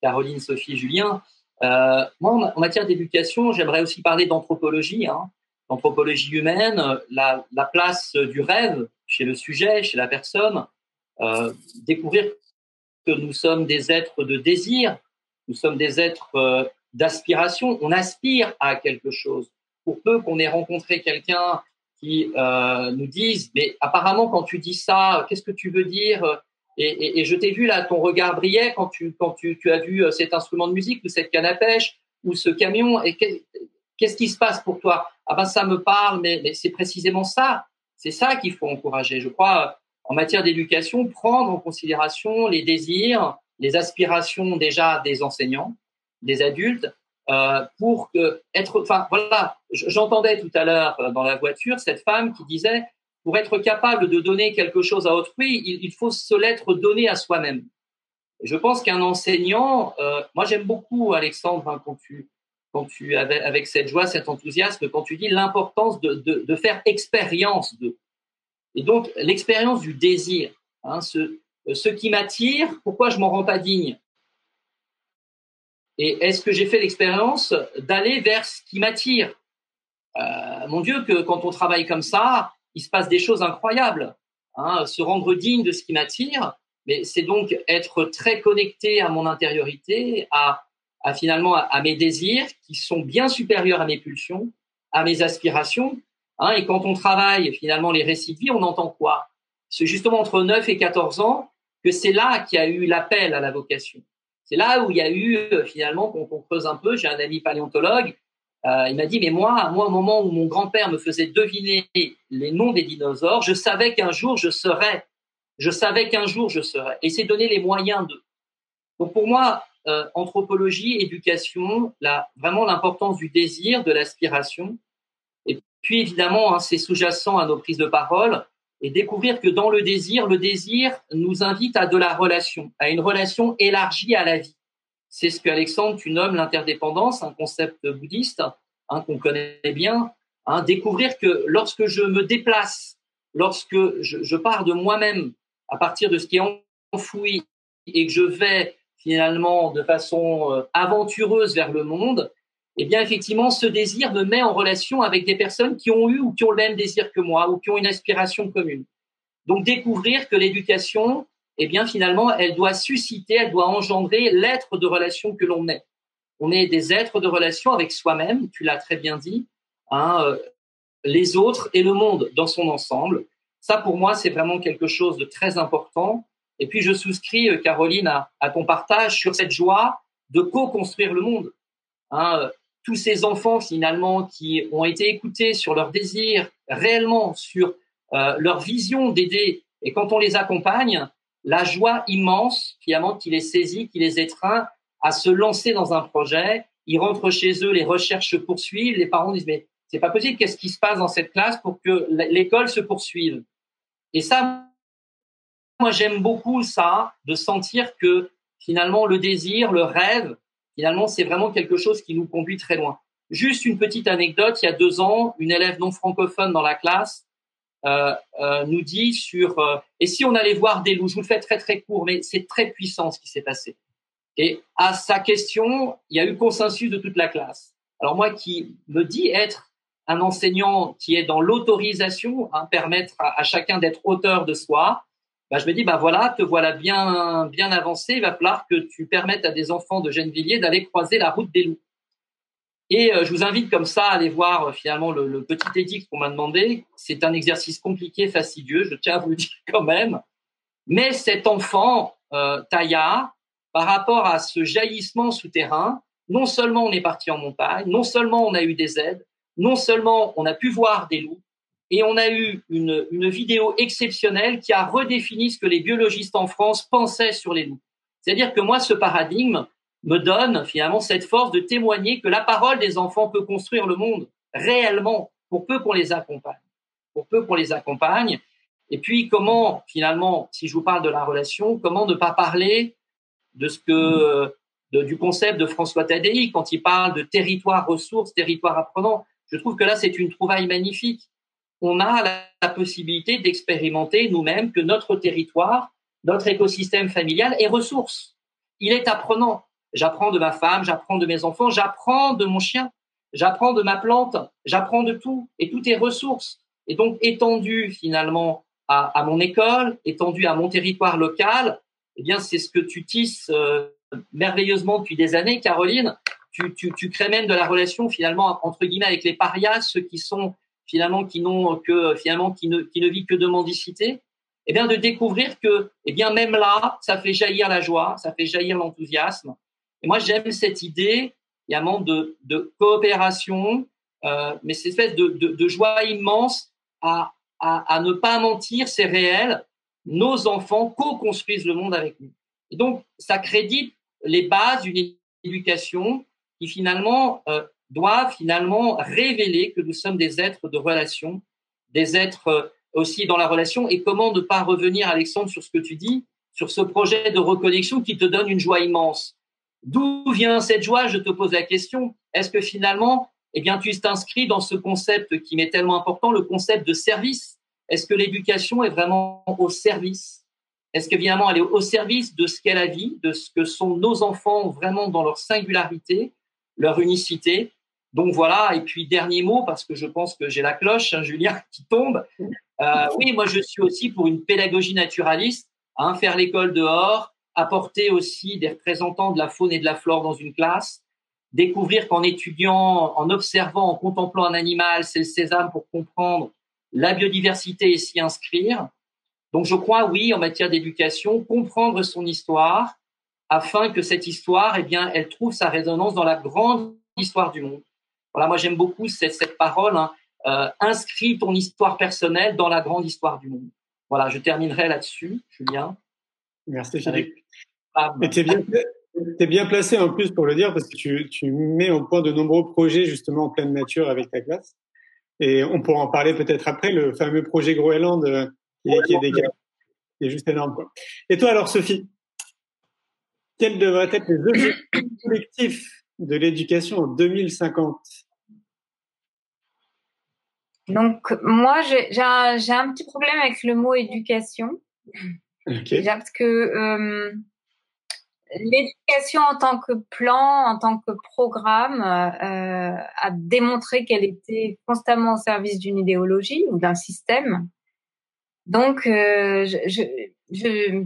Caroline, Sophie, Julien. Euh, moi, en matière d'éducation, j'aimerais aussi parler d'anthropologie, hein, d'anthropologie humaine, la, la, place du rêve chez le sujet, chez la personne, euh, découvrir que nous sommes des êtres de désir, nous sommes des êtres euh, d'aspiration, on aspire à quelque chose. Pour peu qu'on ait rencontré quelqu'un qui nous dise, mais apparemment quand tu dis ça, qu'est-ce que tu veux dire? Et, je t'ai vu là, ton regard brillait quand tu, quand tu, as vu euh, cet instrument de musique ou cette canne à pêche ou ce camion. Et qu'est-ce qui se passe pour toi? Ah ben ça me parle, mais, c'est précisément ça. C'est ça qu'il faut encourager. Je crois, en matière d'éducation, prendre en considération les désirs, les aspirations déjà des enseignants, des adultes, euh, pour que être. Enfin voilà, j'entendais tout à l'heure euh, dans la voiture cette femme qui disait pour être capable de donner quelque chose à autrui, il, faut se l'être donné à soi-même. Je pense qu'un enseignant, euh, moi j'aime beaucoup Alexandre hein, quand tu quand tu avec, avec cette joie, cet enthousiasme, quand tu dis l'importance de, de, faire expérience de. Et donc l'expérience du désir, hein, ce, ce qui m'attire, pourquoi je m'en rends pas digne? Et est-ce que j'ai fait l'expérience d'aller vers ce qui m'attire? Euh, Mon Dieu, que quand on travaille comme ça, il se passe des choses incroyables. Hein, se rendre digne de ce qui m'attire, mais c'est donc être très connecté à mon intériorité, à, finalement à, mes désirs qui sont bien supérieurs à mes pulsions, à mes aspirations. Hein, et quand on travaille finalement les récits vie, on entend quoi? C'est justement entre 9 et 14 ans que c'est là qu'il y a eu l'appel à la vocation. C'est là où il y a eu euh, finalement, quand on creuse un peu, j'ai un ami paléontologue, il m'a dit, mais moi, moi, au moment où mon grand-père me faisait deviner les noms des dinosaures, je savais qu'un jour je serais je savais qu'un jour je serais. Et c'est donner les moyens de. Donc pour moi, euh, anthropologie, éducation, là, vraiment l'importance du désir, de l'aspiration. Et puis évidemment, hein, c'est sous-jacent à nos prises de parole. Et découvrir que dans le désir, le désir nous invite à de la relation, à une relation élargie à la vie. C'est ce que Alexandre, tu nommes l'interdépendance, un concept bouddhiste hein, qu'on connaît bien. Hein, découvrir que lorsque je me déplace, lorsque je, je pars de moi-même à partir de ce qui est enfoui et que je vais finalement de façon euh, aventureuse vers le monde, eh bien effectivement, ce désir me met en relation avec des personnes qui ont eu ou qui ont le même désir que moi ou qui ont une aspiration commune. Donc découvrir que l'éducation, eh bien finalement, elle doit susciter, elle doit engendrer l'être de relation que l'on est. On est des êtres de relation avec soi-même, tu l'as très bien dit, hein, euh, les autres et le monde dans son ensemble. Ça, pour moi, c'est vraiment quelque chose de très important. Et puis, je souscris, euh, Caroline, à, ton partage sur cette joie de co-construire le monde. Hein, euh, tous ces enfants, finalement, qui ont été écoutés sur leurs désirs, réellement sur leur vision d'aider, et quand on les accompagne, la joie immense, finalement, qui les saisit, qui les étreint à se lancer dans un projet. Ils rentrent chez eux, les recherches se poursuivent, les parents disent, mais c'est pas possible. Qu'est-ce qui se passe dans cette classe pour que l'école se poursuive? Et ça, moi, j'aime beaucoup ça, de sentir que finalement le désir, le rêve, finalement, c'est vraiment quelque chose qui nous conduit très loin. Juste une petite anecdote. Il y a deux ans, une élève non francophone dans la classe nous dit sur euh, et si on allait voir des loups. Je vous le fais très très court, mais c'est très puissant ce qui s'est passé. Et à sa question, il y a eu consensus de toute la classe. Alors moi qui me dis être un enseignant qui est dans l'autorisation, hein, permettre à, chacun d'être auteur de soi, bah, je me dis, bah voilà, te voilà bien, bien avancé, il va falloir que tu permettes à des enfants de Gennevilliers d'aller croiser la route des loups. Et euh, je vous invite comme ça à aller voir euh, finalement le, petit édicte qu'on m'a demandé. C'est un exercice compliqué, fastidieux, je tiens à vous le dire quand même. Mais cet enfant, euh, Taya, par rapport à ce jaillissement souterrain, non seulement on est parti en montagne, non seulement on a eu des aides, non seulement on a pu voir des loups, et on a eu une, une vidéo exceptionnelle qui a redéfini ce que les biologistes en France pensaient sur les loups. C'est-à-dire que moi, ce paradigme me donne finalement cette force de témoigner que la parole des enfants peut construire le monde réellement, pour peu qu'on les accompagne. Pour peu qu'on les accompagne. Et puis, comment, finalement, si je vous parle de la relation, comment ne pas parler de ce que, du concept de François Tadei quand il parle de territoire ressource, territoire apprenant. Je trouve que là, c'est une trouvaille magnifique. On a la, possibilité d'expérimenter nous-mêmes que notre territoire, notre écosystème familial est ressource. Il est apprenant. J'apprends de ma femme, j'apprends de mes enfants, j'apprends de mon chien, j'apprends de ma plante, j'apprends de tout. Et tout est ressource. Et donc, étendu finalement à, mon école, étendu à mon territoire local, eh bien, c'est ce que tu tisses euh, merveilleusement depuis des années, Caroline tu, crées même de la relation finalement entre guillemets avec les parias, ceux qui sont finalement qui n'ont que finalement qui ne, qui ne vivent que de mendicité, eh bien de découvrir que eh bien même là, ça fait jaillir la joie, ça fait jaillir l'enthousiasme. Et moi j'aime cette idée, évidemment de, de coopération, euh, mais cette espèce de, joie immense à, ne pas mentir, c'est réel. Nos enfants co-construisent le monde avec nous. Et donc ça crédite les bases d'une éducation qui finalement euh, doivent finalement révéler que nous sommes des êtres de relation, des êtres euh, aussi dans la relation. Et comment ne pas revenir, Alexandre, sur ce que tu dis, sur ce projet de reconnexion qui te donne une joie immense? D'où vient cette joie? Je te pose la question. Est-ce que finalement, eh bien, tu t'inscris dans ce concept qui m'est tellement important, le concept de service? Est-ce que l'éducation est vraiment au service? Est-ce que finalement elle est au service de ce qu'est la vie, de ce que sont nos enfants vraiment dans leur singularité leur unicité? Donc voilà, et puis dernier mot, parce que je pense que j'ai la cloche, hein, Julien, qui tombe. Euh, oui, moi je suis aussi pour une pédagogie naturaliste. Hein, faire l'école dehors, apporter aussi des représentants de la faune et de la flore dans une classe, découvrir qu'en étudiant, en observant, en contemplant un animal, c'est le sésame pour comprendre la biodiversité et s'y inscrire. Donc je crois, oui, en matière d'éducation, comprendre son histoire afin que cette histoire, eh bien, elle trouve sa résonance dans la grande histoire du monde. Voilà, moi j'aime beaucoup cette, parole, hein, euh, inscris ton histoire personnelle dans la grande histoire du monde. Voilà, je terminerai là-dessus, Julien. Merci Philippe. Et tu es bien, es bien placé en plus pour le dire parce que tu, tu mets en point de nombreux projets justement en pleine nature avec ta classe. Et on pourra en parler peut-être après, le fameux projet Groenland euh, qui, est, qui, est, qui est juste énorme. Quoi. Et toi alors Sophie, quels devraient être les objectifs collectifs de l'éducation en 2050 Donc moi j'ai un, un, petit problème avec le mot éducation. Parce que euh, l'éducation en tant que plan, en tant que programme, euh, a démontré qu'elle était constamment au service d'une idéologie ou d'un système. Donc, euh, je,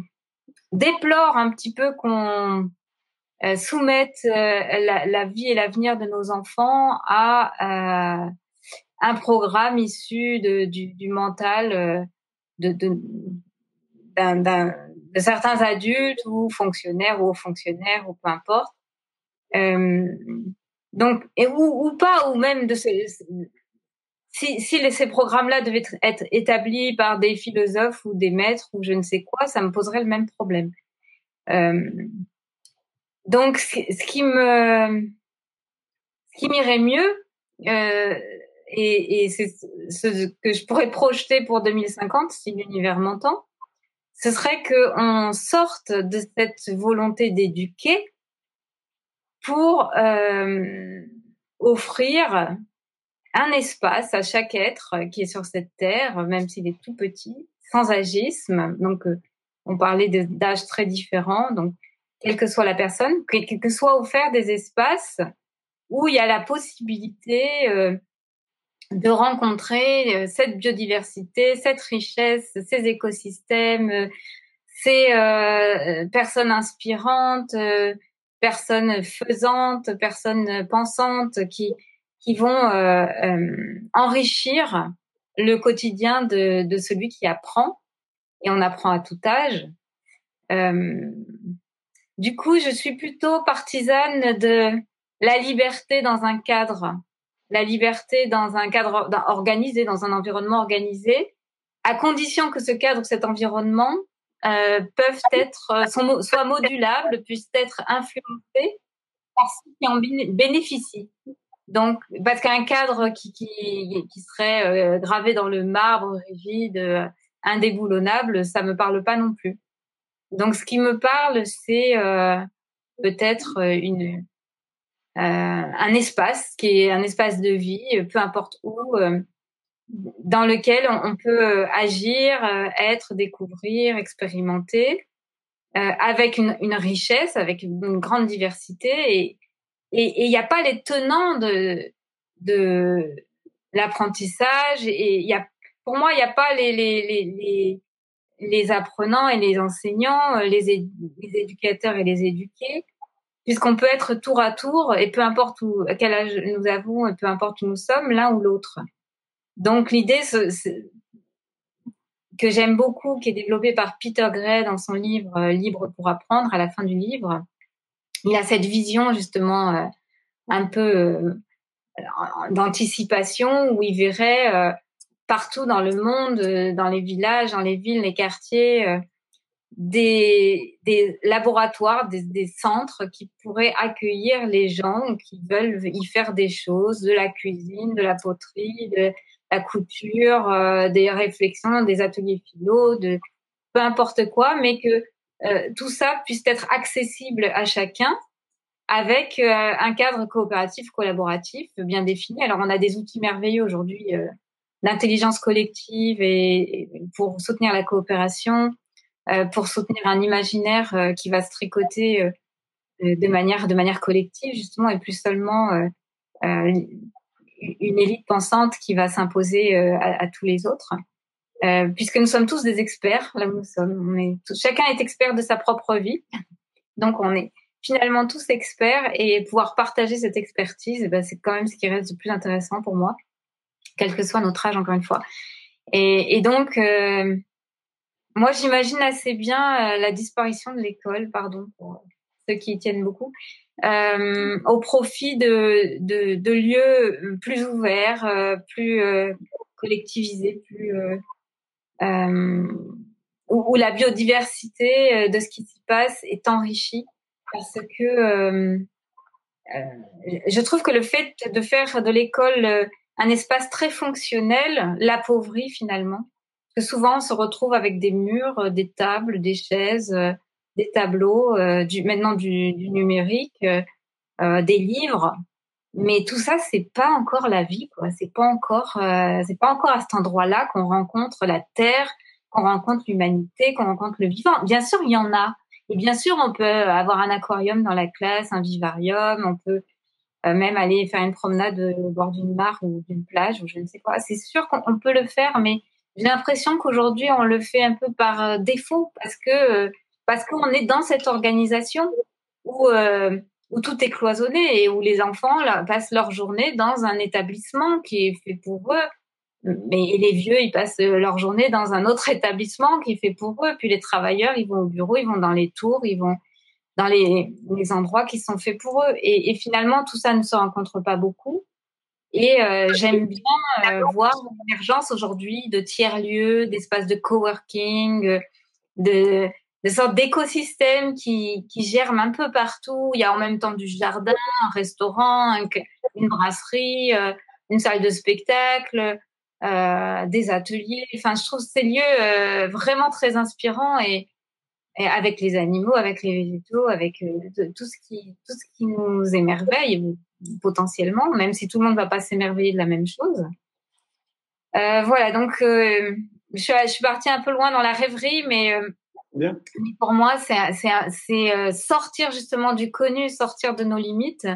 déplore un petit peu qu'on soumette la, vie et l'avenir de nos enfants à un programme issu du, mental de, de certains adultes ou fonctionnaires ou fonctionnaires ou peu importe. Euh, donc, et ou, ou pas, ou même de ces, si, si ces programmes-là devaient être établis par des philosophes ou des maîtres ou je ne sais quoi, ça me poserait le même problème. Euh, donc, ce qui me, ce qui m'irait mieux, euh, et, et c'est ce que je pourrais projeter pour 2050 si l'univers m'entend, ce serait qu'on sorte de cette volonté d'éduquer pour euh, offrir un espace à chaque être qui est sur cette terre, même s'il est tout petit, sans agisme. Donc, euh, on parlait d'âges très différents. Donc, quelle que soit la personne, que, que soit offert des espaces où il y a la possibilité euh, de rencontrer euh, cette biodiversité, cette richesse, ces écosystèmes, euh, ces euh, personnes inspirantes, personnes faisantes, personnes pensantes qui qui vont enrichir le quotidien de, de celui qui apprend et on apprend à tout âge. du coup, je suis plutôt partisane de la liberté dans un cadre la liberté dans un cadre organisé, dans un environnement organisé, à condition que ce cadre, cet environnement, euh, peuvent être, euh, soit modulables, puissent être influencés par ceux qui en bénéficient. Donc, parce qu'un cadre qui, qui, serait euh, gravé dans le marbre rigide, euh, indéboulonnable, ça me parle pas non plus. Donc, ce qui me parle, c'est peut-être une, un espace qui est un espace de vie, peu importe où, euh, dans lequel on, peut euh, agir, être, découvrir, expérimenter, avec une, une, richesse, avec une, grande diversité. Et il n'y a pas les tenants de, de l'apprentissage. Et y a, pour moi, il n'y a pas les, les, les, les, apprenants et les enseignants, les, les éducateurs et les éduqués puisqu'on peut être tour à tour et peu importe où, quel âge nous avons et peu importe où nous sommes, l'un ou l'autre. Donc l'idée que j'aime beaucoup, qui est développée par Peter Gray dans son livre euh, Libre pour apprendre, à la fin du livre, il a cette vision justement euh, un peu euh, d'anticipation où il verrait partout dans le monde, dans les villages, dans les villes, les quartiers, des, des laboratoires, des, des, centres qui pourraient accueillir les gens qui veulent y faire des choses, de la cuisine, de la poterie, de la couture, euh, des réflexions, des ateliers philo, de peu importe quoi, mais que euh, tout ça puisse être accessible à chacun avec euh, un cadre coopératif, collaboratif bien défini. Alors on a des outils merveilleux aujourd'hui d'intelligence collective et, pour soutenir la coopération, euh, pour soutenir un imaginaire euh, qui va se tricoter euh, de manière de manière collective justement et plus seulement une élite pensante qui va s'imposer à, à, tous les autres. euh, puisque nous sommes tous des experts là où nous sommes. On est chacun est expert de sa propre vie, donc on est finalement tous experts et pouvoir partager cette expertise, eh ben, c'est quand même ce qui reste le plus intéressant pour moi, quel que soit notre âge encore une fois. Et, et donc euh, moi j'imagine assez bien euh, la disparition de l'école, pardon pour ceux qui y tiennent beaucoup, euh, au profit de, de, de, lieux plus ouverts, euh, plus euh, collectivisés, plus euh, où, où, la biodiversité de ce qui s'y passe est enrichie parce que je trouve que le fait de faire de l'école un espace très fonctionnel l'appauvrit finalement. Parce que souvent on se retrouve avec des murs, des tables, des chaises, des tableaux, euh, du, maintenant du, numérique, euh, euh, des livres. Mais tout ça, c'est pas encore la vie, quoi. C'est pas encore, c'est pas encore à cet endroit-là qu'on rencontre la terre, qu'on rencontre l'humanité, qu'on rencontre le vivant. Bien sûr, il y en a. Et bien sûr, on peut avoir un aquarium dans la classe, un vivarium, on peut même aller faire une promenade au bord d'une mare ou d'une plage ou je ne sais quoi. C'est sûr qu'on peut le faire, mais j'ai l'impression qu'aujourd'hui, on le fait un peu par défaut parce que parce qu'on est dans cette organisation où, euh, où tout est cloisonné et où les enfants là, passent leur journée dans un établissement qui est fait pour eux. Mais les vieux, ils passent leur journée dans un autre établissement qui est fait pour eux. Puis les travailleurs, ils vont au bureau, ils vont dans les tours, ils vont dans les, endroits qui sont faits pour eux. Et, finalement, tout ça ne se rencontre pas beaucoup. Et euh, j'aime bien euh, voir l'émergence aujourd'hui de tiers-lieux, d'espaces de coworking, de, des sortes d'écosystèmes qui, qui germent un peu partout. Il y a en même temps du jardin, un restaurant, une brasserie, euh, une salle de spectacle, euh, des ateliers. Enfin, je trouve ces lieux euh, vraiment très inspirants et, et, avec les animaux, avec les végétaux, avec euh, tout ce qui tout ce qui nous émerveille potentiellement, même si tout le monde va pas s'émerveiller de la même chose. Euh, voilà, donc je, je suis partie un peu loin dans la rêverie, mais Bien. Pour moi, c'est euh, sortir justement du connu, sortir de nos limites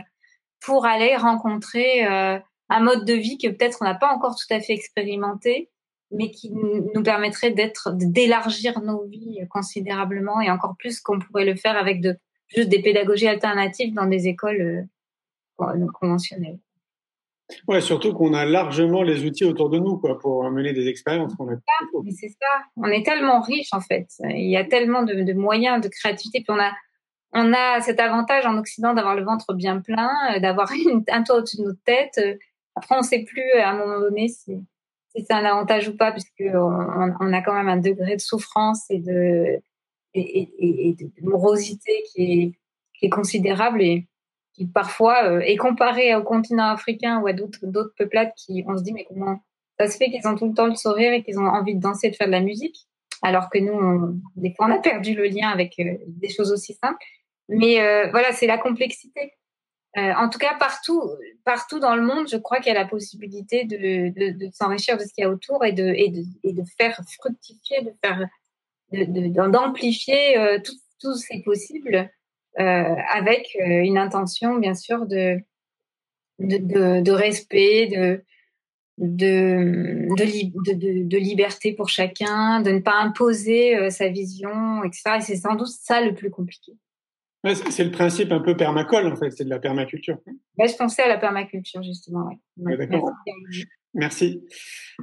pour aller rencontrer euh, un mode de vie que peut-être on n'a pas encore tout à fait expérimenté, mais qui nous permettrait d'être, d'élargir nos vies considérablement et encore plus qu'on pourrait le faire avec de, juste des pédagogies alternatives dans des écoles euh, conventionnelles. Ouais, surtout qu'on a largement les outils autour de nous quoi, pour mener des expériences. C'est ça. On est tellement riche en fait. Il y a tellement de, de moyens de créativité. Puis on a, on a cet avantage en Occident d'avoir le ventre bien plein, euh, d'avoir un toit au-dessus de notre tête. Après, on ne sait plus à un moment donné si, si c'est un avantage ou pas, puisque on, a quand même un degré de souffrance et de, morosité qui est, considérable. Et, qui parfois euh, est comparé au continent africain ou à d'autres d'autres peuplades qui on se dit mais comment ça se fait qu'ils ont tout le temps le sourire et qu'ils ont envie de danser et de faire de la musique? Alors que nous on, des fois on a perdu le lien avec euh, des choses aussi simples mais euh, voilà c'est la complexité euh, en tout cas partout partout dans le monde je crois qu'il y a la possibilité de, de, de s'enrichir de ce qu'il y a autour et de, et de et de faire fructifier de faire d'amplifier euh, tout, tout c'est possible euh, avec euh, une intention, bien sûr, de, de, respect, de, de, de, de, de, liberté pour chacun, de ne pas imposer euh, sa vision, etc. Et c'est sans doute ça le plus compliqué. Ouais, c'est le principe un peu permacole, en fait, c'est de la permaculture. Ben, je pensais à la permaculture, justement. Ouais. Ouais, D'accord. Merci. Merci.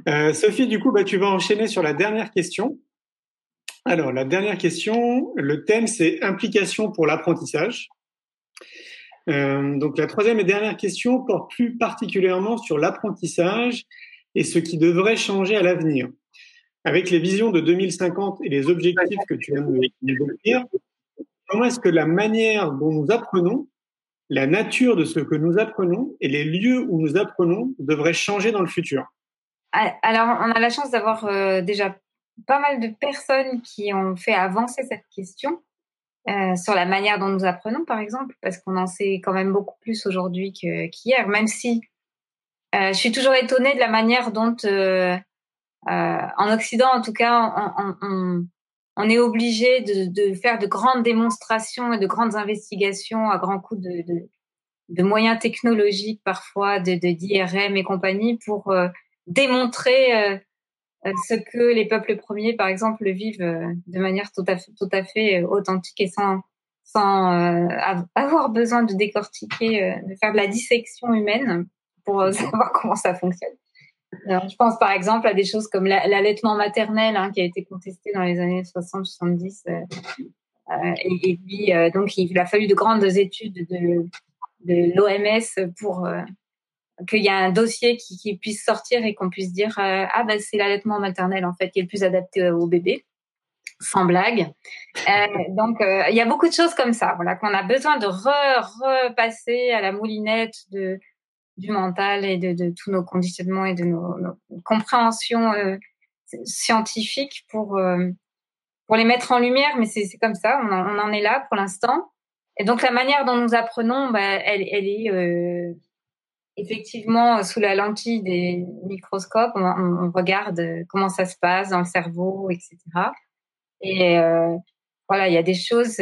Euh, Sophie, du coup, bah, tu vas enchaîner sur la dernière question. Alors, la dernière question, le thème, c'est implication pour l'apprentissage. Euh, donc, la troisième et dernière question porte plus particulièrement sur l'apprentissage et ce qui devrait changer à l'avenir. Avec les visions de 2050 et les objectifs que tu viens de décrire, comment est-ce que la manière dont nous apprenons, la nature de ce que nous apprenons et les lieux où nous apprenons devraient changer dans le futur? Alors, on a la chance d'avoir euh, déjà pas mal de personnes qui ont fait avancer cette question euh, sur la manière dont nous apprenons, par exemple, parce qu'on en sait quand même beaucoup plus aujourd'hui qu'hier, même si euh, je suis toujours étonnée de la manière dont, en Occident, en tout cas, on est obligé de, de, faire de grandes démonstrations et de grandes investigations à grands coups de, de, de moyens technologiques, parfois, de d'IRM et compagnie, pour euh, démontrer ce que les peuples premiers, par exemple, vivent de manière tout à fait, tout à fait authentique et sans, sans avoir besoin de décortiquer, de faire de la dissection humaine pour savoir comment ça fonctionne. Je pense par exemple à des choses comme l'allaitement maternel hein, qui a été contesté dans les années 60-70. Euh, euh, et, puis, euh, donc, il a fallu de grandes études de, l'OMS pour qu'il y ait un dossier qui, qui puisse sortir et qu'on puisse dire ah ben c'est l'allaitement maternel en fait qui est le plus adapté au bébé sans blague. donc il y a beaucoup de choses comme ça, voilà qu'on a besoin de repasser à la moulinette de du mental et de, de, tous nos conditionnements et de nos, compréhensions euh, scientifiques pour euh, pour les mettre en lumière. Mais c'est comme ça, on en, on en, est là pour l'instant. Et donc la manière dont nous apprenons, bah, elle, elle est euh, effectivement sous la lentille des microscopes. On, on, regarde comment ça se passe dans le cerveau, etc. Et voilà, il y a des choses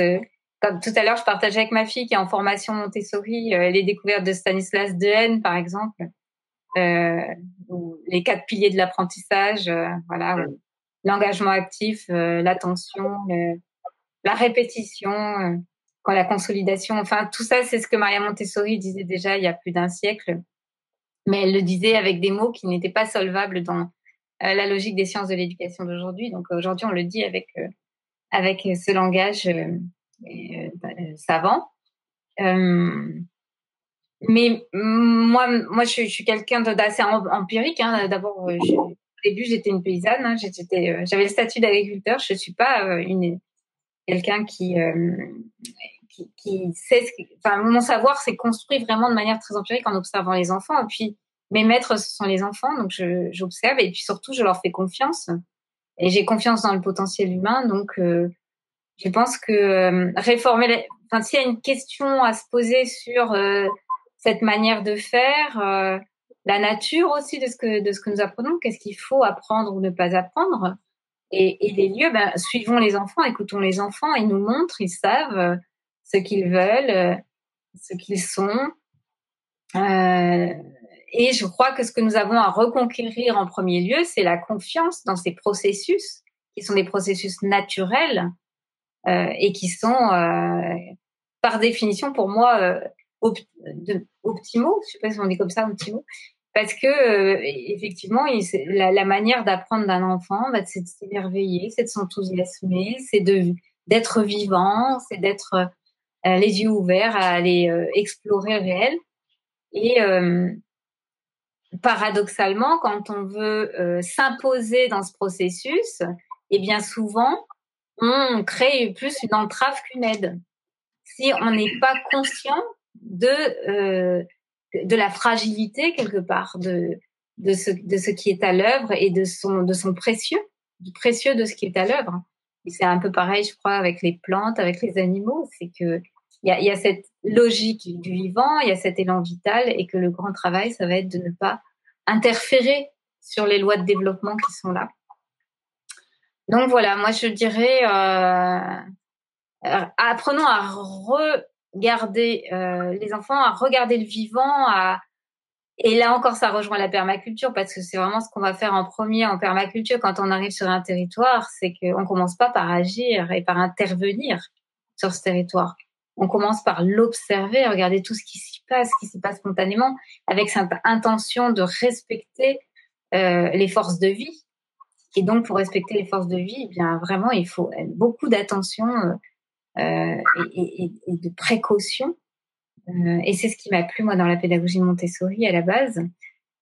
comme tout à l'heure, je partageais avec ma fille qui est en formation Montessori euh, les découvertes de Stanislas Dehaene, par exemple, euh, les quatre piliers de l'apprentissage, euh, voilà, l'engagement actif, euh, l'attention, la répétition, quand la consolidation, enfin tout ça, c'est ce que Maria Montessori disait déjà il y a plus d'un siècle, mais elle le disait avec des mots qui n'étaient pas solvables dans la logique des sciences de l'éducation d'aujourd'hui. Donc aujourd'hui, on le dit avec avec ce langage euh, euh, savant. Euh, mais moi, moi, je, suis quelqu'un d'assez empirique. Hein. D'abord, au début, j'étais une paysanne. Hein. J'avais le statut d'agriculteur. Je suis pas une quelqu'un qui, qui, qui sait. Ce enfin, mon savoir s'est construit vraiment de manière très empirique en observant les enfants. Et puis, mes maîtres, ce sont les enfants, donc j'observe et puis surtout, je leur fais confiance. Et j'ai confiance dans le potentiel humain, donc je pense que euh, réformer, enfin, s'il y a une question à se poser sur euh, cette manière de faire, euh, la nature aussi de ce que de ce que nous apprenons, qu'est-ce qu'il faut apprendre ou ne pas apprendre, et, et les lieux, ben, suivons les enfants, écoutons les enfants, ils nous montrent, ils savent ce qu'ils veulent, ce qu'ils sont. et je crois que ce que nous avons à reconquérir en premier lieu, c'est la confiance dans ces processus qui sont des processus naturels euh, et qui sont, euh, par définition, pour moi, euh, de, optimaux. Je sais pas si on dit comme ça, optimaux parce que effectivement la, la manière d'apprendre d'un enfant bah, c'est de s'émerveiller c'est de s'enthousiasmer c'est de d'être vivant c'est d'être les yeux ouverts à aller explorer le réel et paradoxalement quand on veut s'imposer dans ce processus et eh bien souvent on crée plus une entrave qu'une aide. Si on n'est pas conscient de euh, de la fragilité quelque part de de ce de ce qui est à l'œuvre et de son de son précieux, du précieux de ce qui est à l'œuvre. C'est un peu pareil, je crois, avec les plantes, avec les animaux, c'est que il y a, y a cette logique du vivant, il y a cet élan vital, et que le grand travail, ça va être de ne pas interférer sur les lois de développement qui sont là. Donc voilà, moi je dirais, euh, apprenons à regarder euh, les enfants, à regarder le vivant, et là encore, ça rejoint la permaculture parce que c'est vraiment ce qu'on va faire en premier en permaculture quand on arrive sur un territoire, c'est qu'on commence pas par agir et par intervenir sur ce territoire. On commence par l'observer, regarder tout ce qui s'y passe, ce qui s'y passe spontanément, avec cette intention de respecter euh, les forces de vie et donc, pour respecter les forces de vie, eh bien vraiment, il faut beaucoup d'attention euh, et, et, et, de précaution. Euh, et c'est ce qui m'a plu moi dans la pédagogie de Montessori à la base,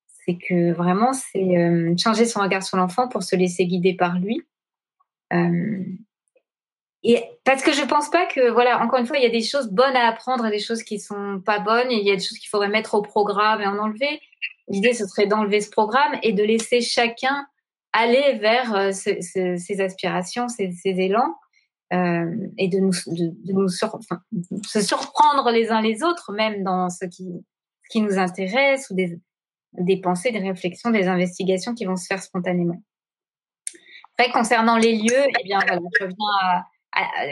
c'est que vraiment c'est euh, changer son regard sur l'enfant pour se laisser guider par lui. Euh, et parce que je pense pas que voilà encore une fois il y a des choses bonnes à apprendre et des choses qui sont pas bonnes il y a des choses qu'il faudrait mettre au programme et en enlever. L'idée ce serait d'enlever ce programme et de laisser chacun aller vers euh, ces, aspirations, ces, élans, euh, et de nous, de, nous se surprendre les uns les autres, même dans ce qui, qui nous intéresse, ou des, pensées, des réflexions, des investigations qui vont se faire spontanément. Après, concernant les lieux, eh bien,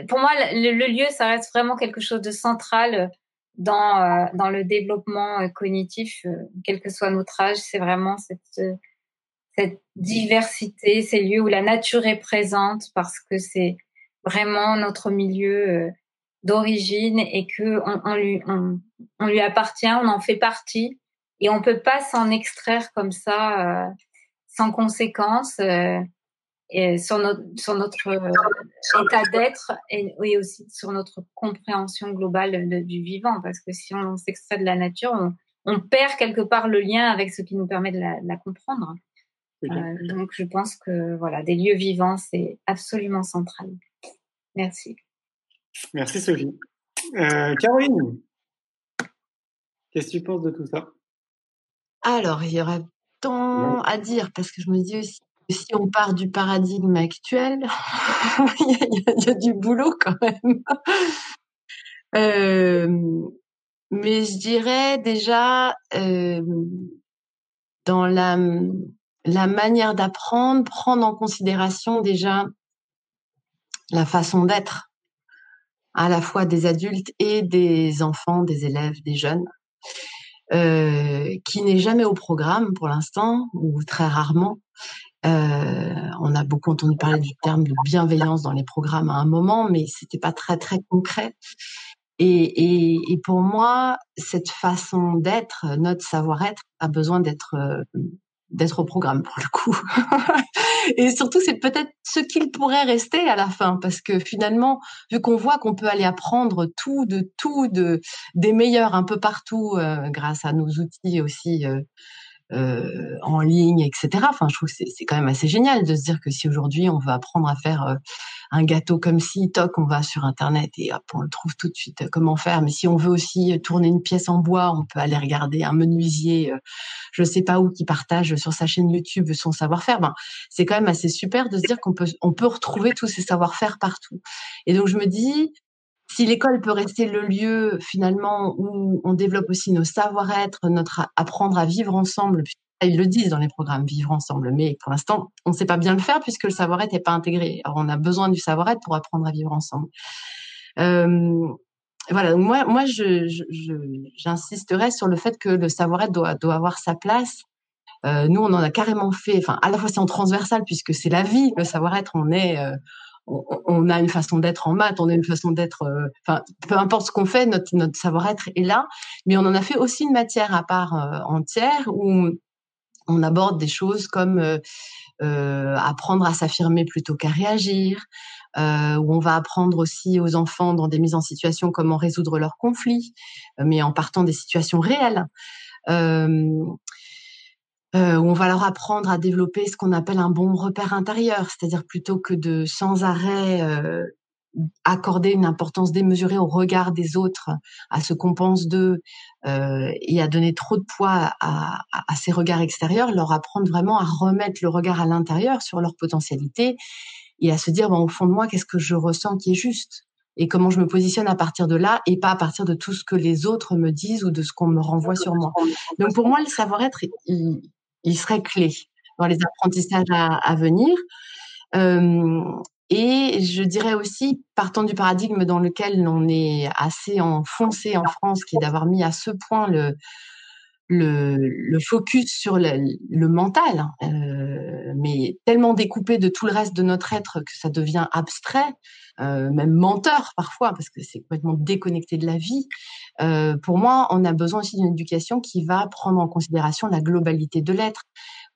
pour moi, le, lieu, ça reste vraiment quelque chose de central dans, euh, dans le développement cognitif, quel que soit notre âge. C'est vraiment cette, cette diversité, ces lieux où la nature est présente parce que c'est vraiment notre milieu euh, d'origine et que on, lui appartient, on en fait partie et on peut pas s'en extraire comme ça euh, sans conséquence euh, et sur notre état d'être et aussi sur notre compréhension globale du vivant parce que si on s'extrait de la nature on, perd quelque part le lien avec ce qui nous permet de la comprendre donc je pense que voilà des lieux vivants c'est absolument central Merci. Merci Sophie. Euh, Caroline, qu'est-ce que tu penses de tout ça? Alors, il y aurait tant à dire parce que je me dis aussi si on part du paradigme actuel, il, y a, du boulot quand même. Euh, mais je dirais déjà euh, dans la, la manière d'apprendre, prendre en considération déjà la façon d'être à la fois des adultes et des enfants, des élèves, des jeunes, euh, qui n'est jamais au programme pour l'instant ou très rarement. Euh, on a beaucoup entendu parler du terme de bienveillance dans les programmes à un moment, mais c'était pas très très concret. Et, pour moi, cette façon d'être, notre savoir-être, a besoin d'être euh, d'être au programme pour le coup. et surtout, c'est peut-être ce qu'il pourrait rester à la fin, parce que finalement, vu qu'on voit qu'on peut aller apprendre tout de tout de des meilleurs un peu partout euh, grâce à nos outils aussi euh, euh, en ligne, etc. Enfin, je trouve que c'est quand même assez génial de se dire que si aujourd'hui on veut apprendre à faire euh, un gâteau comme si, toc, on va sur Internet et hop, on le trouve tout de suite euh, comment faire. Mais si on veut aussi tourner une pièce en bois, on peut aller regarder un menuisier, je sais pas où, qui partage sur sa chaîne YouTube son savoir-faire. Ben, c'est quand même assez super de se dire qu'on peut, on peut retrouver tous ces savoir-faire partout. Et donc je me dis, si l'école peut rester le lieu finalement où on développe aussi nos savoir-être, notre apprendre à vivre ensemble, ils le disent dans les programmes vivre ensemble, mais pour l'instant on ne sait pas bien le faire puisque le savoir-être n'est pas intégré. Alors on a besoin du savoir-être pour apprendre à vivre ensemble. Euh, voilà, moi, moi, j'insisterai je, sur le fait que le savoir-être doit, doit avoir sa place. Euh, nous, on en a carrément fait. Enfin, à la fois c'est en transversal puisque c'est la vie, le savoir-être. On est, euh, on, a une façon d'être en maths, on a une façon d'être, euh, enfin, peu importe ce qu'on fait, notre, savoir-être est là. Mais on en a fait aussi une matière à part euh, entière où on aborde des choses comme euh, apprendre à s'affirmer plutôt qu'à réagir, où on va apprendre aussi aux enfants dans des mises en situation comment résoudre leurs conflits, mais en partant des situations réelles. Euh, où on va leur apprendre à développer ce qu'on appelle un bon repère intérieur, c'est-à-dire plutôt que de sans arrêt euh, accorder une importance démesurée au regard des autres, à ce qu'on pense d'eux, euh, et à donner trop de poids à, à, ces regards extérieurs, leur apprendre vraiment à remettre le regard à l'intérieur sur leur potentialité et à se dire, bon, au fond de moi, qu'est-ce que je ressens qui est juste et comment je me positionne à partir de là et pas à partir de tout ce que les autres me disent ou de ce qu'on me renvoie sur moi. Donc pour moi, le savoir-être, il, il serait clé dans les apprentissages à, venir. Euh, et je dirais aussi, partant du paradigme dans lequel on est assez enfoncé en France, qui est d'avoir mis à ce point le, le, le focus sur le, le mental, euh, mais tellement découpé de tout le reste de notre être que ça devient abstrait, euh, même menteur parfois, parce que c'est complètement déconnecté de la vie. Euh, pour moi, on a besoin aussi d'une éducation qui va prendre en considération la globalité de l'être,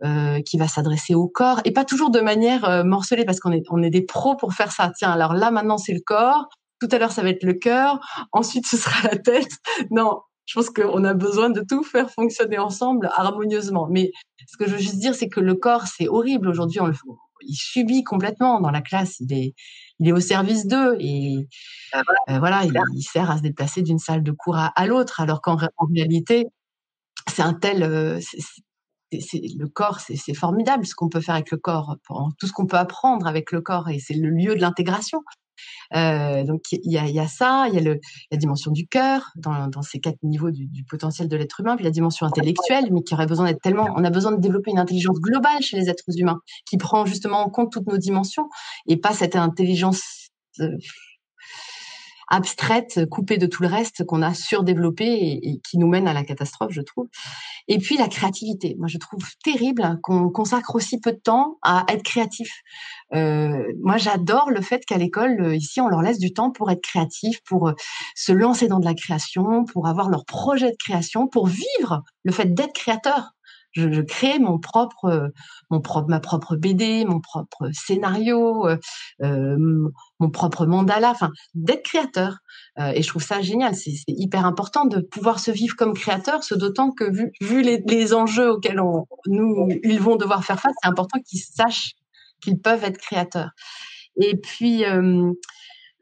euh, qui va s'adresser au corps, et pas toujours de manière euh, morcelée, parce qu'on est, on est des pros pour faire ça. Tiens, alors là maintenant c'est le corps, tout à l'heure ça va être le cœur, ensuite ce sera la tête. Non, je pense qu'on a besoin de tout faire fonctionner ensemble harmonieusement. Mais ce que je veux juste dire, c'est que le corps, c'est horrible. Aujourd'hui, on il subit complètement dans la classe. Il est, il est au service d'eux et ah, voilà, euh, il, sert à se déplacer d'une salle de cours à, l'autre, alors qu'en réalité, c'est un tel, euh, c'est, le corps, c'est, formidable ce qu'on peut faire avec le corps, tout ce qu'on peut apprendre avec le corps, et c'est le lieu de l'intégration. Euh, donc il y a, ça, il y a la dimension du cœur dans, ces quatre niveaux du, du potentiel de l'être humain, puis la dimension intellectuelle, mais qui aurait besoin d'être tellement, on a besoin de développer une intelligence globale chez les êtres humains, qui prend justement en compte toutes nos dimensions et pas cette intelligence euh, abstraite, coupée de tout le reste qu'on a surdéveloppé et, qui nous mène à la catastrophe, je trouve. Et puis la créativité. Moi, je trouve terrible qu'on consacre aussi peu de temps à être créatif. Euh, moi, j'adore le fait qu'à l'école, euh, ici, on leur laisse du temps pour être créatif, pour euh, se lancer dans de la création, pour avoir leur projet de création, pour vivre le fait d'être créateur. Je, je, crée mon propre, mon propre, ma propre BD, mon propre scénario, euh, mon propre mandala, enfin, d'être créateur. Euh, et je trouve ça génial. C'est hyper important de pouvoir se vivre comme créateur, ce d'autant que vu, vu les, les, enjeux auxquels on, nous, ils vont devoir faire face, c'est important qu'ils sachent qu'ils peuvent être créateurs. Et puis, euh,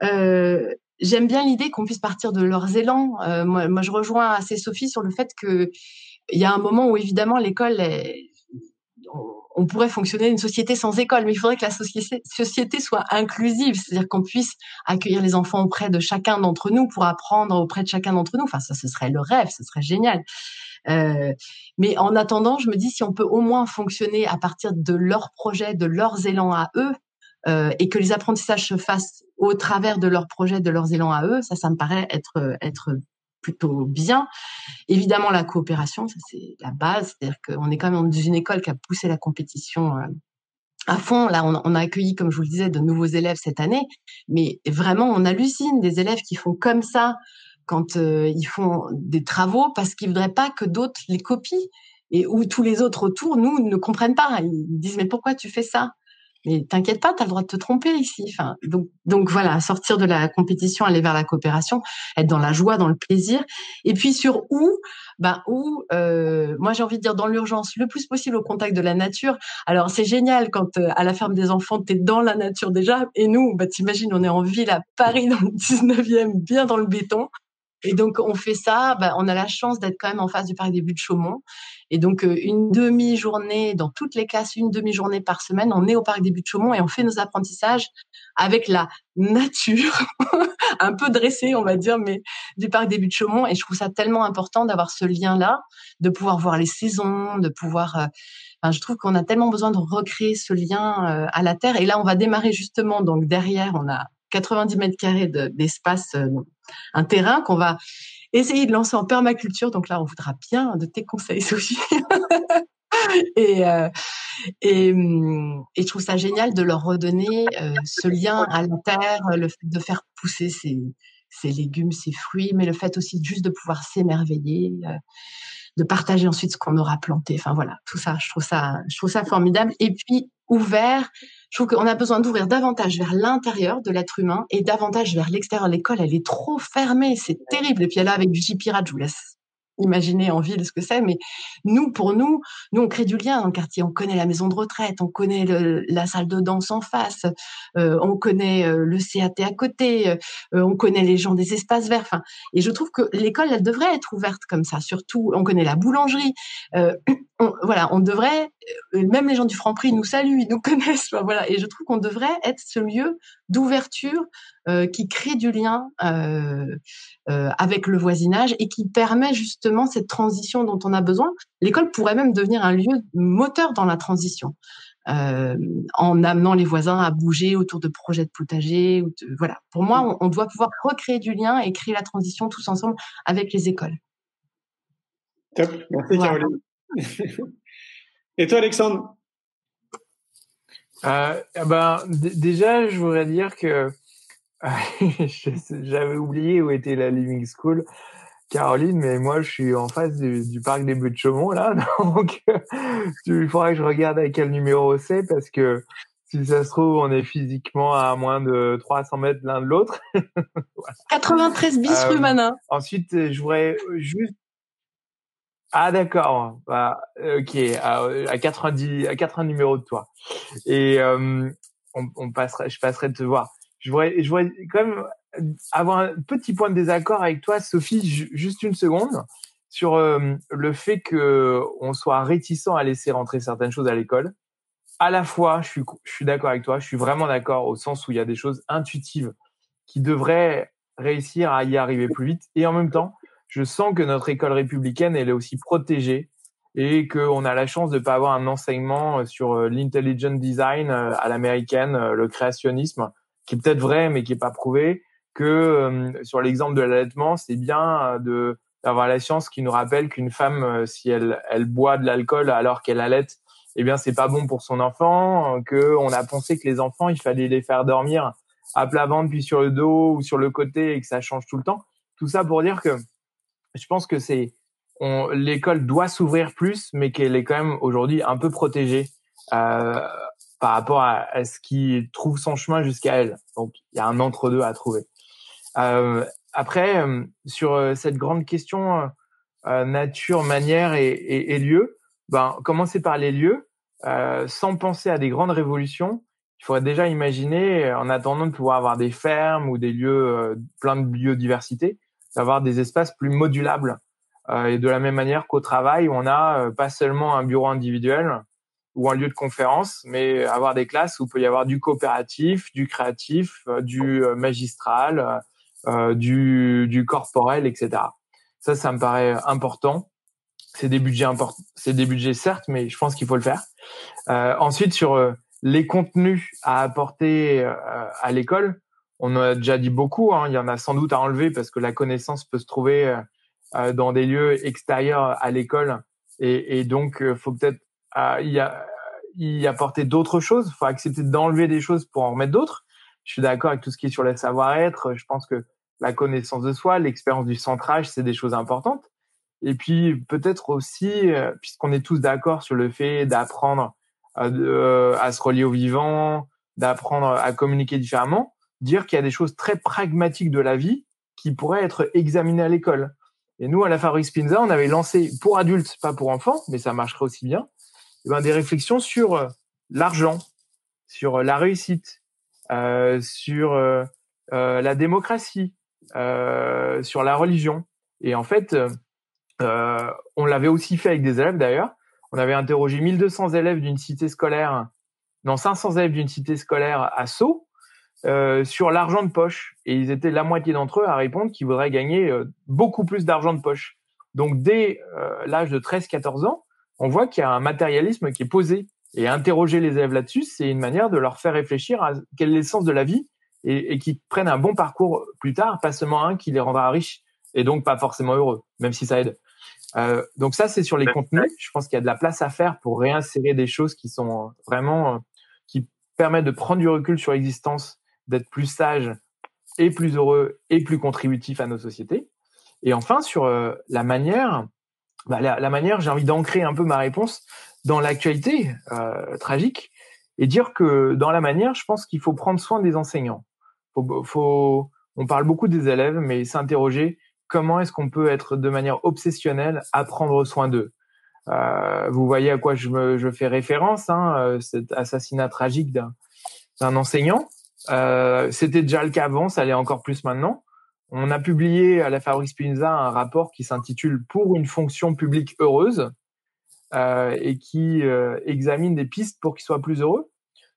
euh, j'aime bien l'idée qu'on puisse partir de leurs élans. Euh, moi, moi, je rejoins assez Sophie sur le fait que il y a un moment où évidemment l'école on pourrait fonctionner une société sans école, mais il faudrait que la société, soit inclusive, c'est-à-dire qu'on puisse accueillir les enfants auprès de chacun d'entre nous pour apprendre auprès de chacun d'entre nous. Enfin, ça, ce serait le rêve, ce serait génial. Euh, mais en attendant, je me dis si on peut au moins fonctionner à partir de leurs projets, de leurs élans à eux, euh, et que les apprentissages se fassent au travers de leurs projets, de leurs élans à eux, ça, ça me paraît être être plutôt bien. Évidemment, la coopération, ça c'est la base, c'est-à-dire qu'on est quand même dans une école qui a poussé la compétition euh, à fond. Là, on, a accueilli, comme je vous le disais, de nouveaux élèves cette année, mais vraiment, on hallucine des élèves qui font comme ça quand euh, ils font des travaux parce qu'ils voudraient pas que d'autres les copient et où tous les autres autour, nous, ne comprennent pas. Ils disent mais pourquoi tu fais ça? Mais t'inquiète pas, tu as le droit de te tromper ici. Enfin, donc, donc voilà, sortir de la compétition, aller vers la coopération, être dans la joie, dans le plaisir. Et puis sur où, ben où, euh, moi j'ai envie de dire dans l'urgence, le plus possible au contact de la nature. Alors c'est génial quand euh, à la ferme des enfants, tu es dans la nature déjà. Et nous, bah, t'imagines, on est en ville à Paris dans le 19e, bien dans le béton. Et donc on fait ça, bah, on a la chance d'être quand même en face du parc des Buttes de Chaumont. Et donc euh, une demi-journée dans toutes les classes, une demi-journée par semaine, on est au parc des Buttes de Chaumont et on fait nos apprentissages avec la nature, un peu dressée on va dire, mais du parc des Buttes Chaumont. Et je trouve ça tellement important d'avoir ce lien-là, de pouvoir voir les saisons, de pouvoir euh, Enfin, je trouve qu'on a tellement besoin de recréer ce lien euh, à la terre. Et là, on va démarrer justement. Donc derrière, on a 90 mètres carrés d'espace, un terrain qu'on va essayer de lancer en permaculture. Donc là, on voudra bien de tes conseils, Sophie. et, euh, et, hum, et, je trouve ça génial de leur redonner euh, ce lien à la terre, le fait de faire pousser ces, ces légumes, ces fruits, mais le fait aussi juste de pouvoir s'émerveiller, de partager ensuite ce qu'on aura planté. Enfin voilà, tout ça, je trouve ça, je trouve ça formidable. Et puis ouvert je trouve qu'on a besoin d'ouvrir davantage vers l'intérieur de l'être humain et davantage vers l'extérieur. L'école, elle est trop fermée, c'est terrible. Et puis là, avec du J-Pirate, je vous laisse imaginer en ville ce que c'est, mais nous, pour nous, nous, on crée du lien dans le quartier. On connaît la maison de retraite, on connaît la salle de danse en face, euh, on connaît euh, le CAT à côté, euh, on connaît les gens des espaces verts. Et je trouve que l'école, elle devrait être ouverte comme ça. Surtout, on connaît la boulangerie. voilà, on devrait, même les gens du Franprix nous saluent, ils nous connaissent. voilà, et je trouve qu'on devrait être ce lieu d'ouverture euh, qui crée du lien euh, euh, avec le voisinage et qui permet justement cette transition dont on a besoin. L'école pourrait même devenir un lieu moteur dans la transition. en amenant les voisins à bouger autour de projets de potager. Ou voilà. Pour moi, on, on, doit pouvoir recréer du lien et créer la transition tous ensemble avec les écoles. Top, merci Caroline. et toi, Alexandre? Euh, eh ben, déjà, je voudrais dire que j'avais oublié où était la Living School, Caroline, mais moi, je suis en face du, parc des Buttes de Chaumont, là. Donc, il faudra que je regarde à quel numéro c'est, parce que si ça se trouve, on est physiquement à moins de 300 mètres l'un de l'autre. 93 bis rue euh, Manin. Ensuite, je voudrais juste ah d'accord, bah, ok, à, à 90, à 80 numéros de toi. Et euh, on, on passerait, je passerai te voir. Je voudrais, je voudrais quand même avoir un petit point de désaccord avec toi, Sophie, juste une seconde, sur euh, le fait que on soit réticent à laisser rentrer certaines choses à l'école. À la fois, je suis, je suis d'accord avec toi, je suis vraiment d'accord au sens où il y a des choses intuitives qui devraient réussir à y arriver plus vite, et en même temps, je sens que notre école républicaine, elle est aussi protégée et qu'on a la chance de ne pas avoir un enseignement sur euh, l'intelligent design euh, à l'américaine, le créationnisme, qui est peut-être vrai, mais qui est pas prouvé. que sur l'exemple de l'allaitement, c'est bien de d'avoir la science qui nous rappelle qu'une femme, si elle, elle boit de l'alcool alors qu'elle allaite, eh bien c'est pas bon pour son enfant, que on a pensé que les enfants, il fallait les faire dormir à plat ventre puis sur le dos ou sur le côté et que ça change tout le temps. Tout ça pour dire que je pense que c'est l'école doit s'ouvrir plus, mais qu'elle est quand même aujourd'hui un peu protégée euh, par rapport à, à, ce qui trouve son chemin jusqu'à elle. Donc il y a un entre deux à trouver. Euh, après, euh, sur euh, cette grande question euh, nature, manière et, et, et, lieu, ben commencer par les lieux, sans penser à des grandes révolutions il faudrait déjà imaginer, en attendant de pouvoir avoir des fermes ou des lieux pleins de biodiversité, d'avoir des espaces plus modulables. Et de la même manière qu'au travail, on a pas seulement un bureau individuel ou un lieu de conférence, mais avoir des classes où peut y avoir du coopératif, du créatif, du magistral, du, du corporel, etc. Ça, ça me paraît important. C'est des budgets importants, c'est des budgets certes, mais je pense qu'il faut le faire. ensuite, sur les contenus à apporter euh, à l'école, on en a déjà dit beaucoup. Hein, il y en a sans doute à enlever parce que la connaissance peut se trouver euh, euh, dans des lieux extérieurs à l'école et, et, donc faut peut-être y, y, apporter d'autres choses. Il faut accepter d'enlever des choses pour en remettre d'autres. Je suis d'accord avec tout ce qui est sur le savoir-être. Je pense que la connaissance de soi, l'expérience du centrage, c'est des choses importantes. Et puis peut-être aussi, puisqu'on est tous d'accord sur le fait d'apprendre euh, à, se relier au vivant, d'apprendre à communiquer différemment, dire qu'il y a des choses très pragmatiques de la vie qui pourraient être examinées à l'école. Et nous, à la Fabrique Spinza, on avait lancé pour adultes, pas pour enfants, mais ça marcherait aussi bien, ben, des réflexions sur euh, l'argent, sur euh, la réussite, euh, sur euh, la démocratie, euh, sur la religion. Et en fait, on l'avait aussi fait avec des élèves d'ailleurs, on avait interrogé 1200 élèves d'une cité scolaire, non 500 élèves d'une cité scolaire à Sceaux euh, sur l'argent de poche. Et ils étaient la moitié d'entre eux à répondre qu'ils voudraient gagner euh, beaucoup plus d'argent de poche. Donc dès euh, l'âge de 13-14 ans, on voit qu'il y a un matérialisme qui est posé. Et interroger les élèves là-dessus, c'est une manière de leur faire réfléchir à quel est l'essence de la vie et, et qu'ils prennent un bon parcours plus tard, pas seulement un qui les rendra riches et donc pas forcément heureux, même si ça aide. Euh, donc ça, c'est sur les contenus. Je pense qu'il y a de la place à faire pour réinsérer des choses qui sont vraiment, euh, qui permettent de prendre du recul sur l'existence, d'être plus sage et plus heureux et plus contributif à nos sociétés. Et enfin, sur euh, la manière, bah, la, la, manière, j'ai envie d'ancrer un peu ma réponse dans l'actualité euh, tragique et dire que dans la manière, je pense qu'il faut prendre soin des enseignants. Faut, faut, on parle beaucoup des élèves, mais s'interroger comment est-ce qu'on peut être de manière obsessionnelle à prendre soin d'eux. Euh, vous voyez à quoi je, me, je fais référence, hein, euh, cet assassinat tragique d'un enseignant. Euh, C'était déjà le cas avant, ça l'est encore plus maintenant. On a publié à la Fabrique Spinza un rapport qui s'intitule Pour une fonction publique heureuse euh, et qui euh, examine des pistes pour qu'ils soient plus heureux.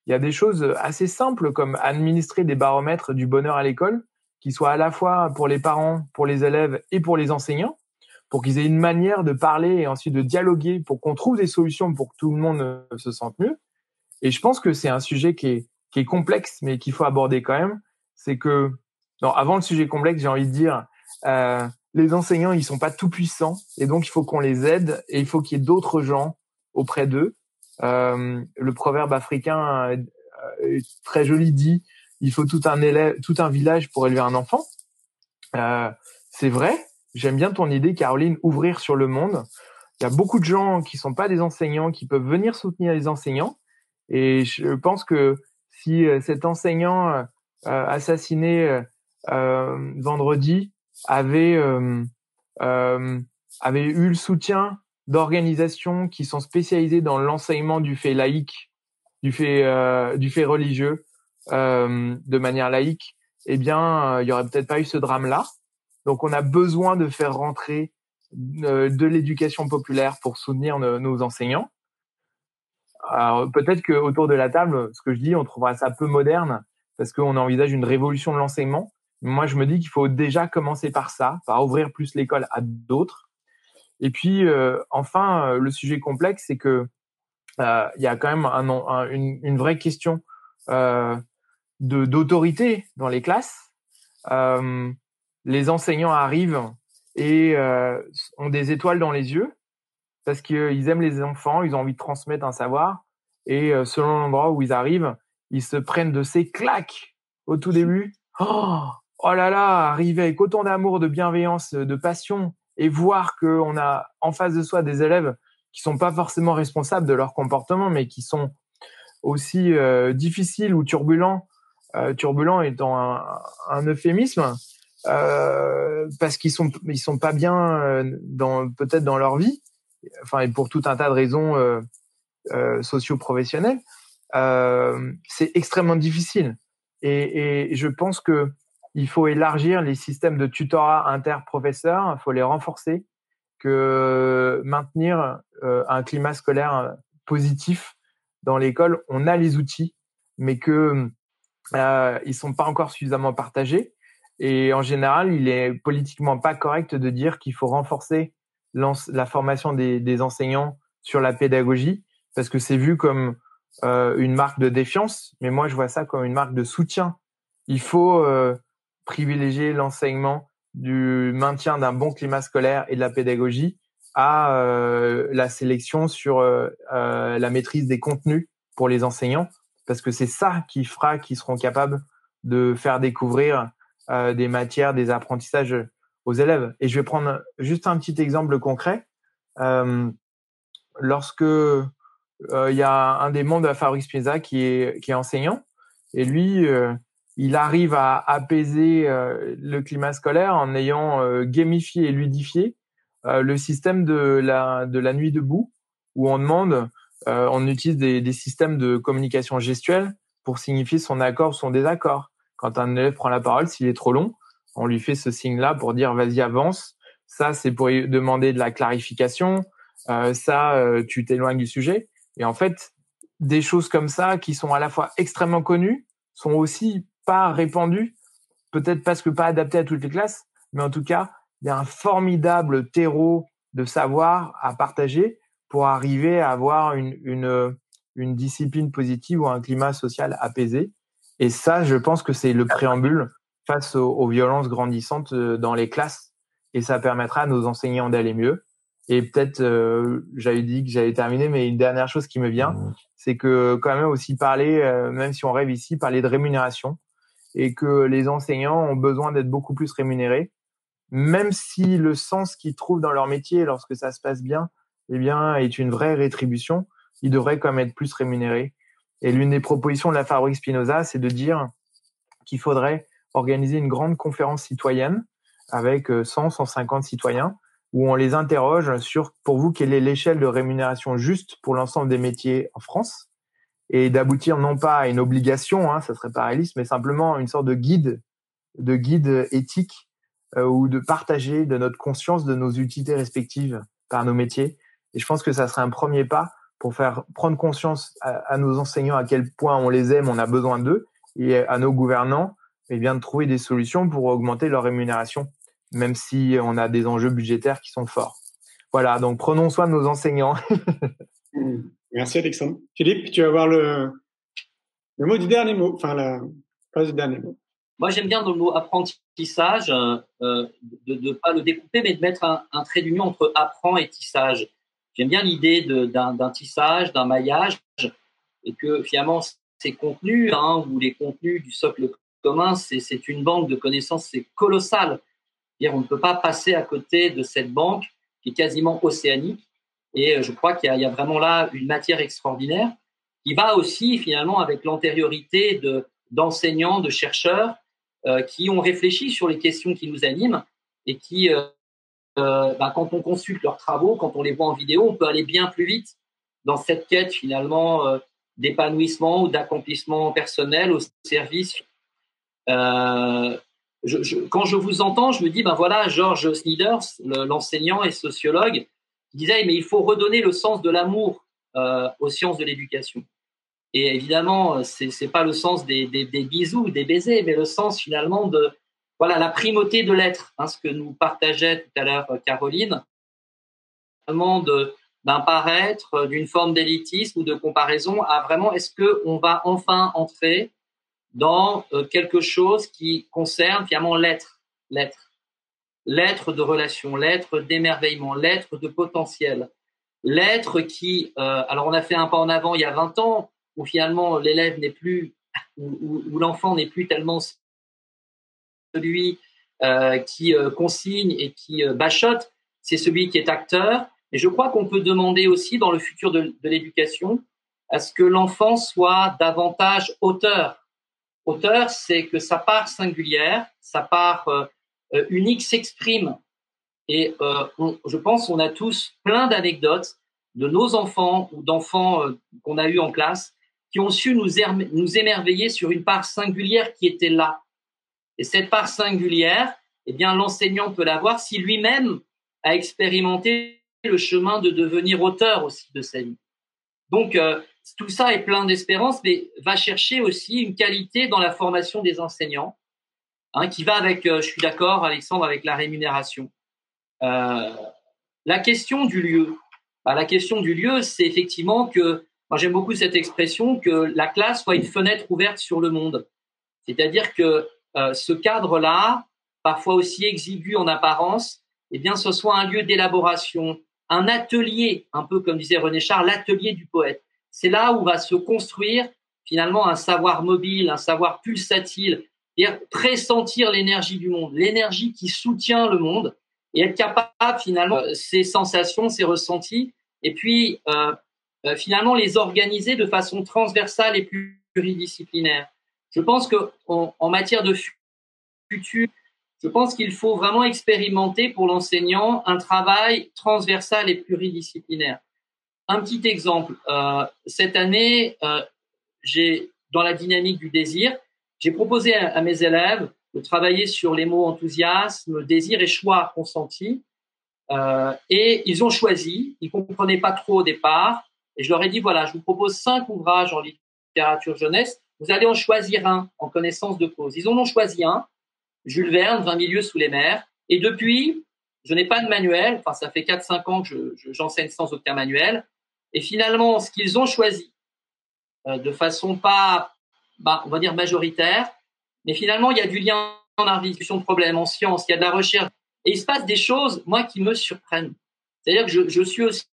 Il y a des choses assez simples comme administrer des baromètres du bonheur à l'école qui soit à la fois pour les parents, pour les élèves et pour les enseignants, pour qu'ils aient une manière de parler et ensuite de dialoguer, pour qu'on trouve des solutions pour que tout le monde euh, se sente mieux. Et je pense que c'est un sujet qui est, qui est complexe, mais qu'il faut aborder quand même. C'est que, non, avant le sujet complexe, j'ai envie de dire, euh, les enseignants, ils sont pas tout puissants, et donc il faut qu'on les aide, et il faut qu'il y ait d'autres gens auprès d'eux. Euh, le proverbe africain euh, très joli dit il faut tout un élève, tout un village pour élever un enfant. Euh, c'est vrai. J'aime bien ton idée, Caroline, ouvrir sur le monde. Il y a beaucoup de gens qui sont pas des enseignants qui peuvent venir soutenir les enseignants. Et je pense que si euh, cet enseignant euh, assassiné vendredi avait avait eu le soutien d'organisations qui sont spécialisées dans l'enseignement du fait laïque, du fait du fait religieux, euh, de manière laïque, eh bien, euh, il y aurait peut-être pas eu ce drame-là. Donc, on a besoin de faire rentrer euh, de l'éducation populaire pour soutenir nos, enseignants. Alors, peut-être que autour de la table, ce que je dis, on trouvera ça peu moderne parce qu'on envisage une révolution de l'enseignement. Moi, je me dis qu'il faut déjà commencer par ça, par ouvrir plus l'école à d'autres. Et puis, enfin, le sujet complexe, c'est que il y a quand même une, une, vraie question euh, d'autorité dans les classes. les enseignants arrivent et ont des étoiles dans les yeux parce qu'ils aiment les enfants, ils ont envie de transmettre un savoir. Et selon l'endroit où ils arrivent, ils se prennent de ces claques au tout début. Oh, oh là là, arriver avec autant d'amour, de bienveillance, de passion, et voir qu'on a en face de soi des élèves qui sont pas forcément responsables de leur comportement, mais qui sont aussi euh, difficiles ou turbulents, euh, turbulents étant un, un euphémisme, euh, parce qu'ils sont ils sont pas bien euh, dans peut-être dans leur vie, enfin et pour tout un tas de raisons euh, euh socio-professionnelles, c'est extrêmement difficile. Et, et je pense que il faut élargir les systèmes de tutorat interprofesseurs, il faut les renforcer, que maintenir euh, un climat scolaire positif dans l'école, on a les outils, mais que euh, ils sont pas encore suffisamment partagés. Et en général, il est politiquement pas correct de dire qu'il faut renforcer la formation des, des, enseignants sur la pédagogie, parce que c'est vu comme euh, une marque de défiance, mais moi je vois ça comme une marque de soutien. Il faut euh, privilégier l'enseignement du maintien d'un bon climat scolaire et de la pédagogie à euh, la sélection sur euh, euh, la maîtrise des contenus pour les enseignants, parce que c'est ça qui fera qu'ils seront capables de faire découvrir euh, des matières, des apprentissages aux élèves. Et je vais prendre juste un petit exemple concret. Euh, lorsque il y a un des membres de la Fabrique Spinoza qui est, qui est enseignant, et lui, il arrive à apaiser euh, le climat scolaire en ayant euh, gamifié et ludifié euh, le système de la, de la nuit debout, où on demande, on utilise des, des, systèmes de communication gestuelle pour signifier son accord ou son désaccord. Quand un élève prend la parole, s'il est trop long, on lui fait ce signe-là pour dire vas-y avance. Ça, c'est pour demander de la clarification. ça, tu t'éloignes du sujet. Et en fait, des choses comme ça qui sont à la fois extrêmement connues sont aussi pas répandu, peut-être parce que pas adapté à toutes les classes, mais en tout cas, il y a un formidable terreau de savoir à partager pour arriver à avoir une, une, une discipline positive ou un climat social apaisé. Et ça, je pense que c'est le préambule face aux, violences grandissantes euh, dans les classes. Et ça permettra à nos enseignants d'aller mieux. Et peut-être, euh, j'avais dit que j'allais terminer, mais une dernière chose qui me vient, mmh. c'est que quand même aussi parler, euh, même si on rêve ici, parler de rémunération et que les enseignants ont besoin d'être beaucoup plus rémunérés, même si le sens qu'ils trouvent dans leur métier lorsque ça se passe bien, eh bien, est une vraie rétribution, ils devraient quand même être plus rémunérés. Et l'une des propositions de la Fabrique Spinoza, c'est de dire qu'il faudrait organiser une grande conférence citoyenne avec 100, euh, 150 citoyens où on les interroge sur, pour vous, quelle est l'échelle de rémunération juste pour l'ensemble des métiers en France et d'aboutir non pas à une obligation, hein, ça serait pas réaliste, mais simplement une sorte de guide, de guide éthique euh, ou de partager de notre conscience de nos utilités respectives par nos métiers. Et je pense que ça serait un premier pas pour faire prendre conscience à, nos enseignants à quel point on les aime, on a besoin d'eux, et à nos gouvernants, et eh bien de trouver des solutions pour augmenter leur rémunération, même si on a des enjeux budgétaires qui sont forts. Voilà, donc prenons soin de nos enseignants. Merci Alexandre. Philippe, tu vas voir le, le mot du dernier mot, enfin la phrase du dernier mot. Moi, j'aime bien dans le mot apprentissage, euh, euh de ne pas le découper, mais de mettre un, un trait d'union entre apprend et tissage. J'aime bien l'idée d'un tissage, d'un maillage, et que finalement, ces contenus, hein, ou les contenus du socle commun, c'est une banque de connaissances, c'est colossal. On ne peut pas passer à côté de cette banque qui est quasiment océanique et euh, je crois qu'il y, a vraiment là une matière extraordinaire qui va aussi finalement avec l'antériorité de, d'enseignants, de chercheurs euh, qui ont réfléchi sur les questions qui nous animent et qui, euh, ben, quand on consulte leurs travaux, quand on les voit en vidéo, on peut aller bien plus vite dans cette quête finalement d'épanouissement ou d'accomplissement personnel au service. Quand je vous entends, je me dis, ben voilà, George Sneeders, l'enseignant et sociologue, il disait, mais il faut redonner le sens de l'amour euh, aux sciences de l'éducation. Et évidemment, c'est n'est pas le sens des, des, bisous, des baisers, mais le sens finalement de voilà la primauté de l'être, hein, ce que nous partageait tout à l'heure euh, Caroline, vraiment d'un paraître, d'une forme d'élitisme ou de comparaison à vraiment est-ce que on va enfin entrer dans euh, quelque chose qui concerne finalement l'être, l'être, l'être de relation, l'être d'émerveillement, l'être de potentiel, l'être qui, euh, alors on a fait un pas en avant il y a 20 ans où finalement l'élève n'est plus, où, l'enfant n'est plus tellement celui euh, qui consigne et qui bachote, c'est celui qui est acteur. Et je crois qu'on peut demander aussi dans le futur de, l'éducation à ce que l'enfant soit davantage auteur. Auteur, c'est que sa part singulière, sa part euh, euh, unique s'exprime. Et euh, je pense qu'on a tous plein d'anecdotes de nos enfants ou d'enfants qu'on a eu en classe qui ont su nous, nous émerveiller sur une part singulière qui était là. Et cette part singulière, eh bien, l'enseignant peut l'avoir si lui-même a expérimenté le chemin de devenir auteur aussi de sa vie. Donc, tout ça est plein d'espérance, mais va chercher aussi une qualité dans la formation des enseignants, hein, qui va avec, euh, je suis d'accord, Alexandre, avec la rémunération. Euh, la question du lieu. Bah, la question du lieu, c'est effectivement que, moi j'aime beaucoup cette expression, que la classe soit une fenêtre ouverte sur le monde. C'est-à-dire que euh, ce cadre-là, parfois aussi exigu en apparence, eh bien, ce soit un lieu d'élaboration, un atelier, un peu comme disait René Char, l'atelier du poète c'est là où va se construire finalement un savoir mobile, un savoir pulsatile, c'est-à-dire pressentir l'énergie du monde, l'énergie qui soutient le monde et être capable finalement ces sensations, ces ressentis, et puis euh, euh, finalement les organiser de façon transversale et pluridisciplinaire. Je pense que en, matière de futur, je pense qu'il faut vraiment expérimenter pour l'enseignant un travail transversal et pluridisciplinaire. Un petit exemple. Euh, cette année, euh, j'ai, dans la dynamique du désir, j'ai proposé à, mes élèves de travailler sur les mots enthousiasme, désir et choix consenti. Euh, et ils ont choisi. Ils comprenaient pas trop au départ. Et je leur ai dit voilà, je vous propose cinq ouvrages en littérature jeunesse. Vous allez en choisir un en connaissance de cause. Ils en ont choisi un, Jules Verne, 20 milieux sous les mers. Et depuis, je n'ai pas de manuel. Enfin, ça fait 4-5 ans que j'enseigne je, sans aucun manuel. Et finalement, ce qu'ils ont choisi, euh, de façon pas, bah, on va dire majoritaire, mais finalement, il y a du lien en art, discussion de problèmes, en sciences, il y a de la recherche, et il se passe des choses, moi, qui me surprennent. C'est-à-dire que je, suis aussi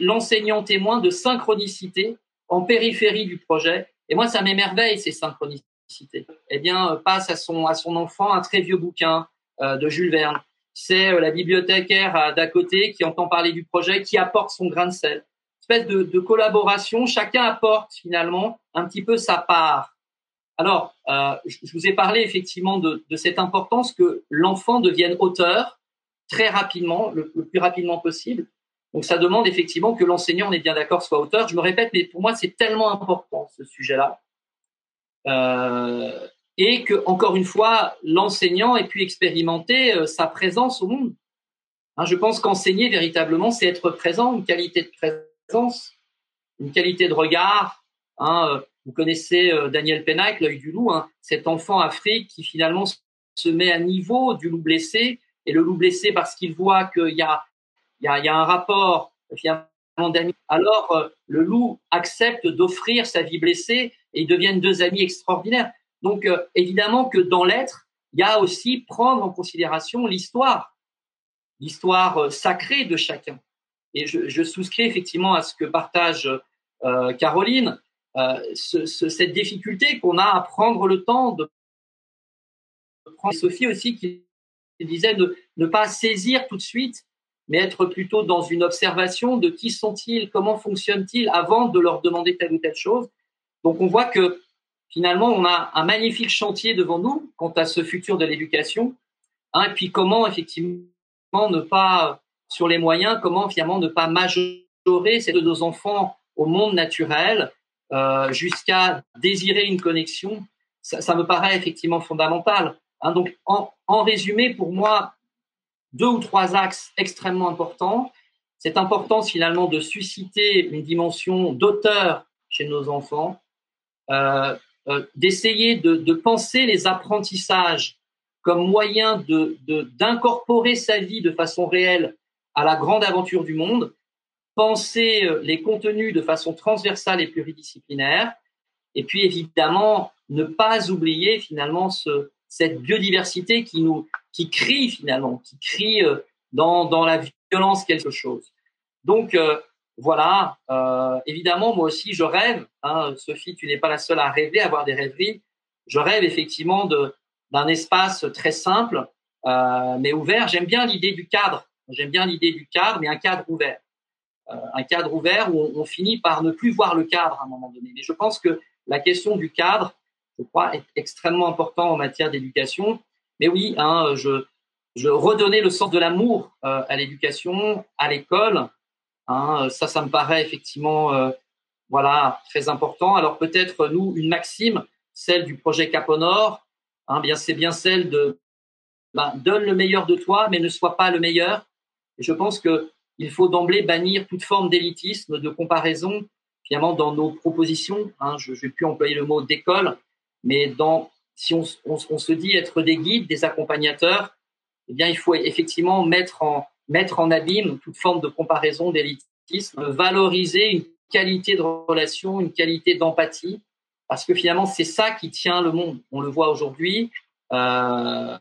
l'enseignant témoin de synchronicité en périphérie du projet, et moi, ça m'émerveille ces synchronicités. Eh bien, euh, passe à son à son enfant un très vieux bouquin euh, de Jules Verne. C'est la bibliothécaire d'à côté qui entend parler du projet, qui apporte son grain de sel espèce de, collaboration. Chacun apporte finalement un petit peu sa part. Alors, euh, je, vous ai parlé effectivement de, cette importance que l'enfant devienne auteur très rapidement, le, plus rapidement possible. Donc, ça demande effectivement que l'enseignant, on est bien d'accord, soit auteur. Je me répète, mais pour moi, c'est tellement important ce sujet-là. Euh, et que, encore une fois, l'enseignant ait pu expérimenter euh, sa présence au monde. Hein, je pense qu'enseigner véritablement, c'est être présent, une qualité de présence une qualité de regard. Hein, euh, vous connaissez euh, Daniel Pennac, l'œil du loup, hein, cet enfant Afrique qui finalement se met à niveau du loup blessé, et le loup blessé parce qu'il voit qu'il y a, y, a, un rapport finalement. Alors euh, le loup accepte d'offrir sa vie blessée et ils deviennent deux amis extraordinaires. Donc évidemment que dans l'être, il y a aussi prendre en considération l'histoire, l'histoire sacrée de chacun. Et je, souscris effectivement à ce que partage euh, Caroline, euh, ce, ce, cette difficulté qu'on a à prendre le temps de prendre Sophie aussi qui disait de ne pas saisir tout de suite, mais être plutôt dans une observation de qui sont-ils, comment fonctionnent-ils avant de leur demander telle ou telle chose. Donc on voit que finalement on a un magnifique chantier devant nous quant à ce futur de l'éducation, hein, et puis comment effectivement ne pas sur les moyens, comment finalement ne pas majorer ces de nos enfants au monde naturel euh, jusqu'à désirer une connexion, ça, me paraît effectivement fondamental. Hein, donc, en, résumé, pour moi, deux ou trois axes extrêmement importants. C'est important finalement de susciter une dimension d'auteur chez nos enfants, euh, euh, d'essayer de, de, penser les apprentissages comme moyen de d'incorporer sa vie de façon réelle à la grande aventure du monde, penser euh, les contenus de façon transversale et pluridisciplinaire, Et puis évidemment, ne pas oublier finalement ce, cette biodiversité qui nous qui crie finalement, qui crie euh, dans, dans la violence quelque chose. Donc euh, voilà, évidemment moi aussi je rêve. Hein, Sophie, tu n'es pas la seule à rêver, à avoir des rêveries. Je rêve effectivement d'un espace très simple mais ouvert. J'aime bien l'idée du cadre. J'aime bien l'idée du cadre, mais un cadre ouvert. un cadre ouvert où on, finit par ne plus voir le cadre à un moment donné. Mais je pense que la question du cadre, je crois, est extrêmement important en matière d'éducation. Mais oui, hein, je, je redonnais le sens de l'amour euh, à l'éducation, à l'école. Hein, ça, ça me paraît effectivement, euh, voilà, très important. Alors peut-être nous une maxime, celle du projet Cap Nord. Hein, bien c'est bien celle de ben, donne le meilleur de toi, mais ne sois pas le meilleur. Et je pense que il faut d'emblée bannir toute forme d'élitisme, de comparaison, finalement dans nos propositions. Hein, je ne vais plus employer le mot d'école, mais dans, si on, se dit être des guides, des accompagnateurs, eh bien, il faut effectivement mettre en, mettre en abîme toute forme de comparaison, d'élitisme, valoriser une qualité de relation, une qualité d'empathie, parce que finalement, c'est ça qui tient le monde. On le voit aujourd'hui. Euh,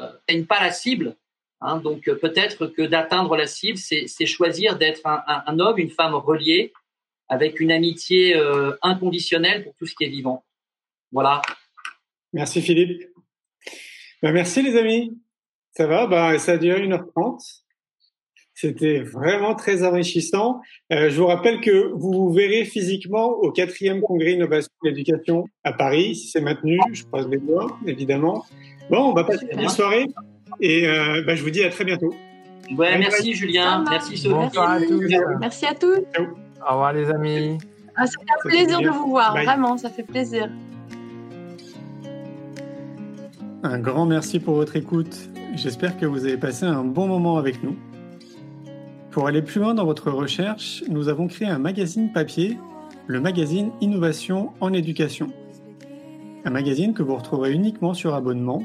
euh, pas la cible. Hein, donc peut-être que d'atteindre la cible, c'est choisir d'être un, un, un, homme, une femme reliée, avec une amitié euh, inconditionnelle pour tout ce qui est vivant. Voilà. Merci Philippe. Ben, merci les amis. Ça va? Ben, Ça a duré 1h30. C'était vraiment très enrichissant. Euh, je vous rappelle que vous vous verrez physiquement au quatrième congrès Innovation et Éducation à Paris, si c'est maintenu. Je croise les doigts, évidemment. Bon, on va passer une soirée et euh, ben, je vous dis à très bientôt. Ouais, merci Julien, merci Sophie. à tous. Merci à tous. Au revoir les amis. Ah, ça fait un plaisir de vous voir, Bye. vraiment, ça fait plaisir. Un grand merci pour votre écoute. J'espère que vous avez passé un bon moment avec nous. Pour aller plus loin dans votre recherche, nous avons créé un magazine papier, le magazine Innovation en éducation. Un magazine que vous retrouverez uniquement sur abonnement,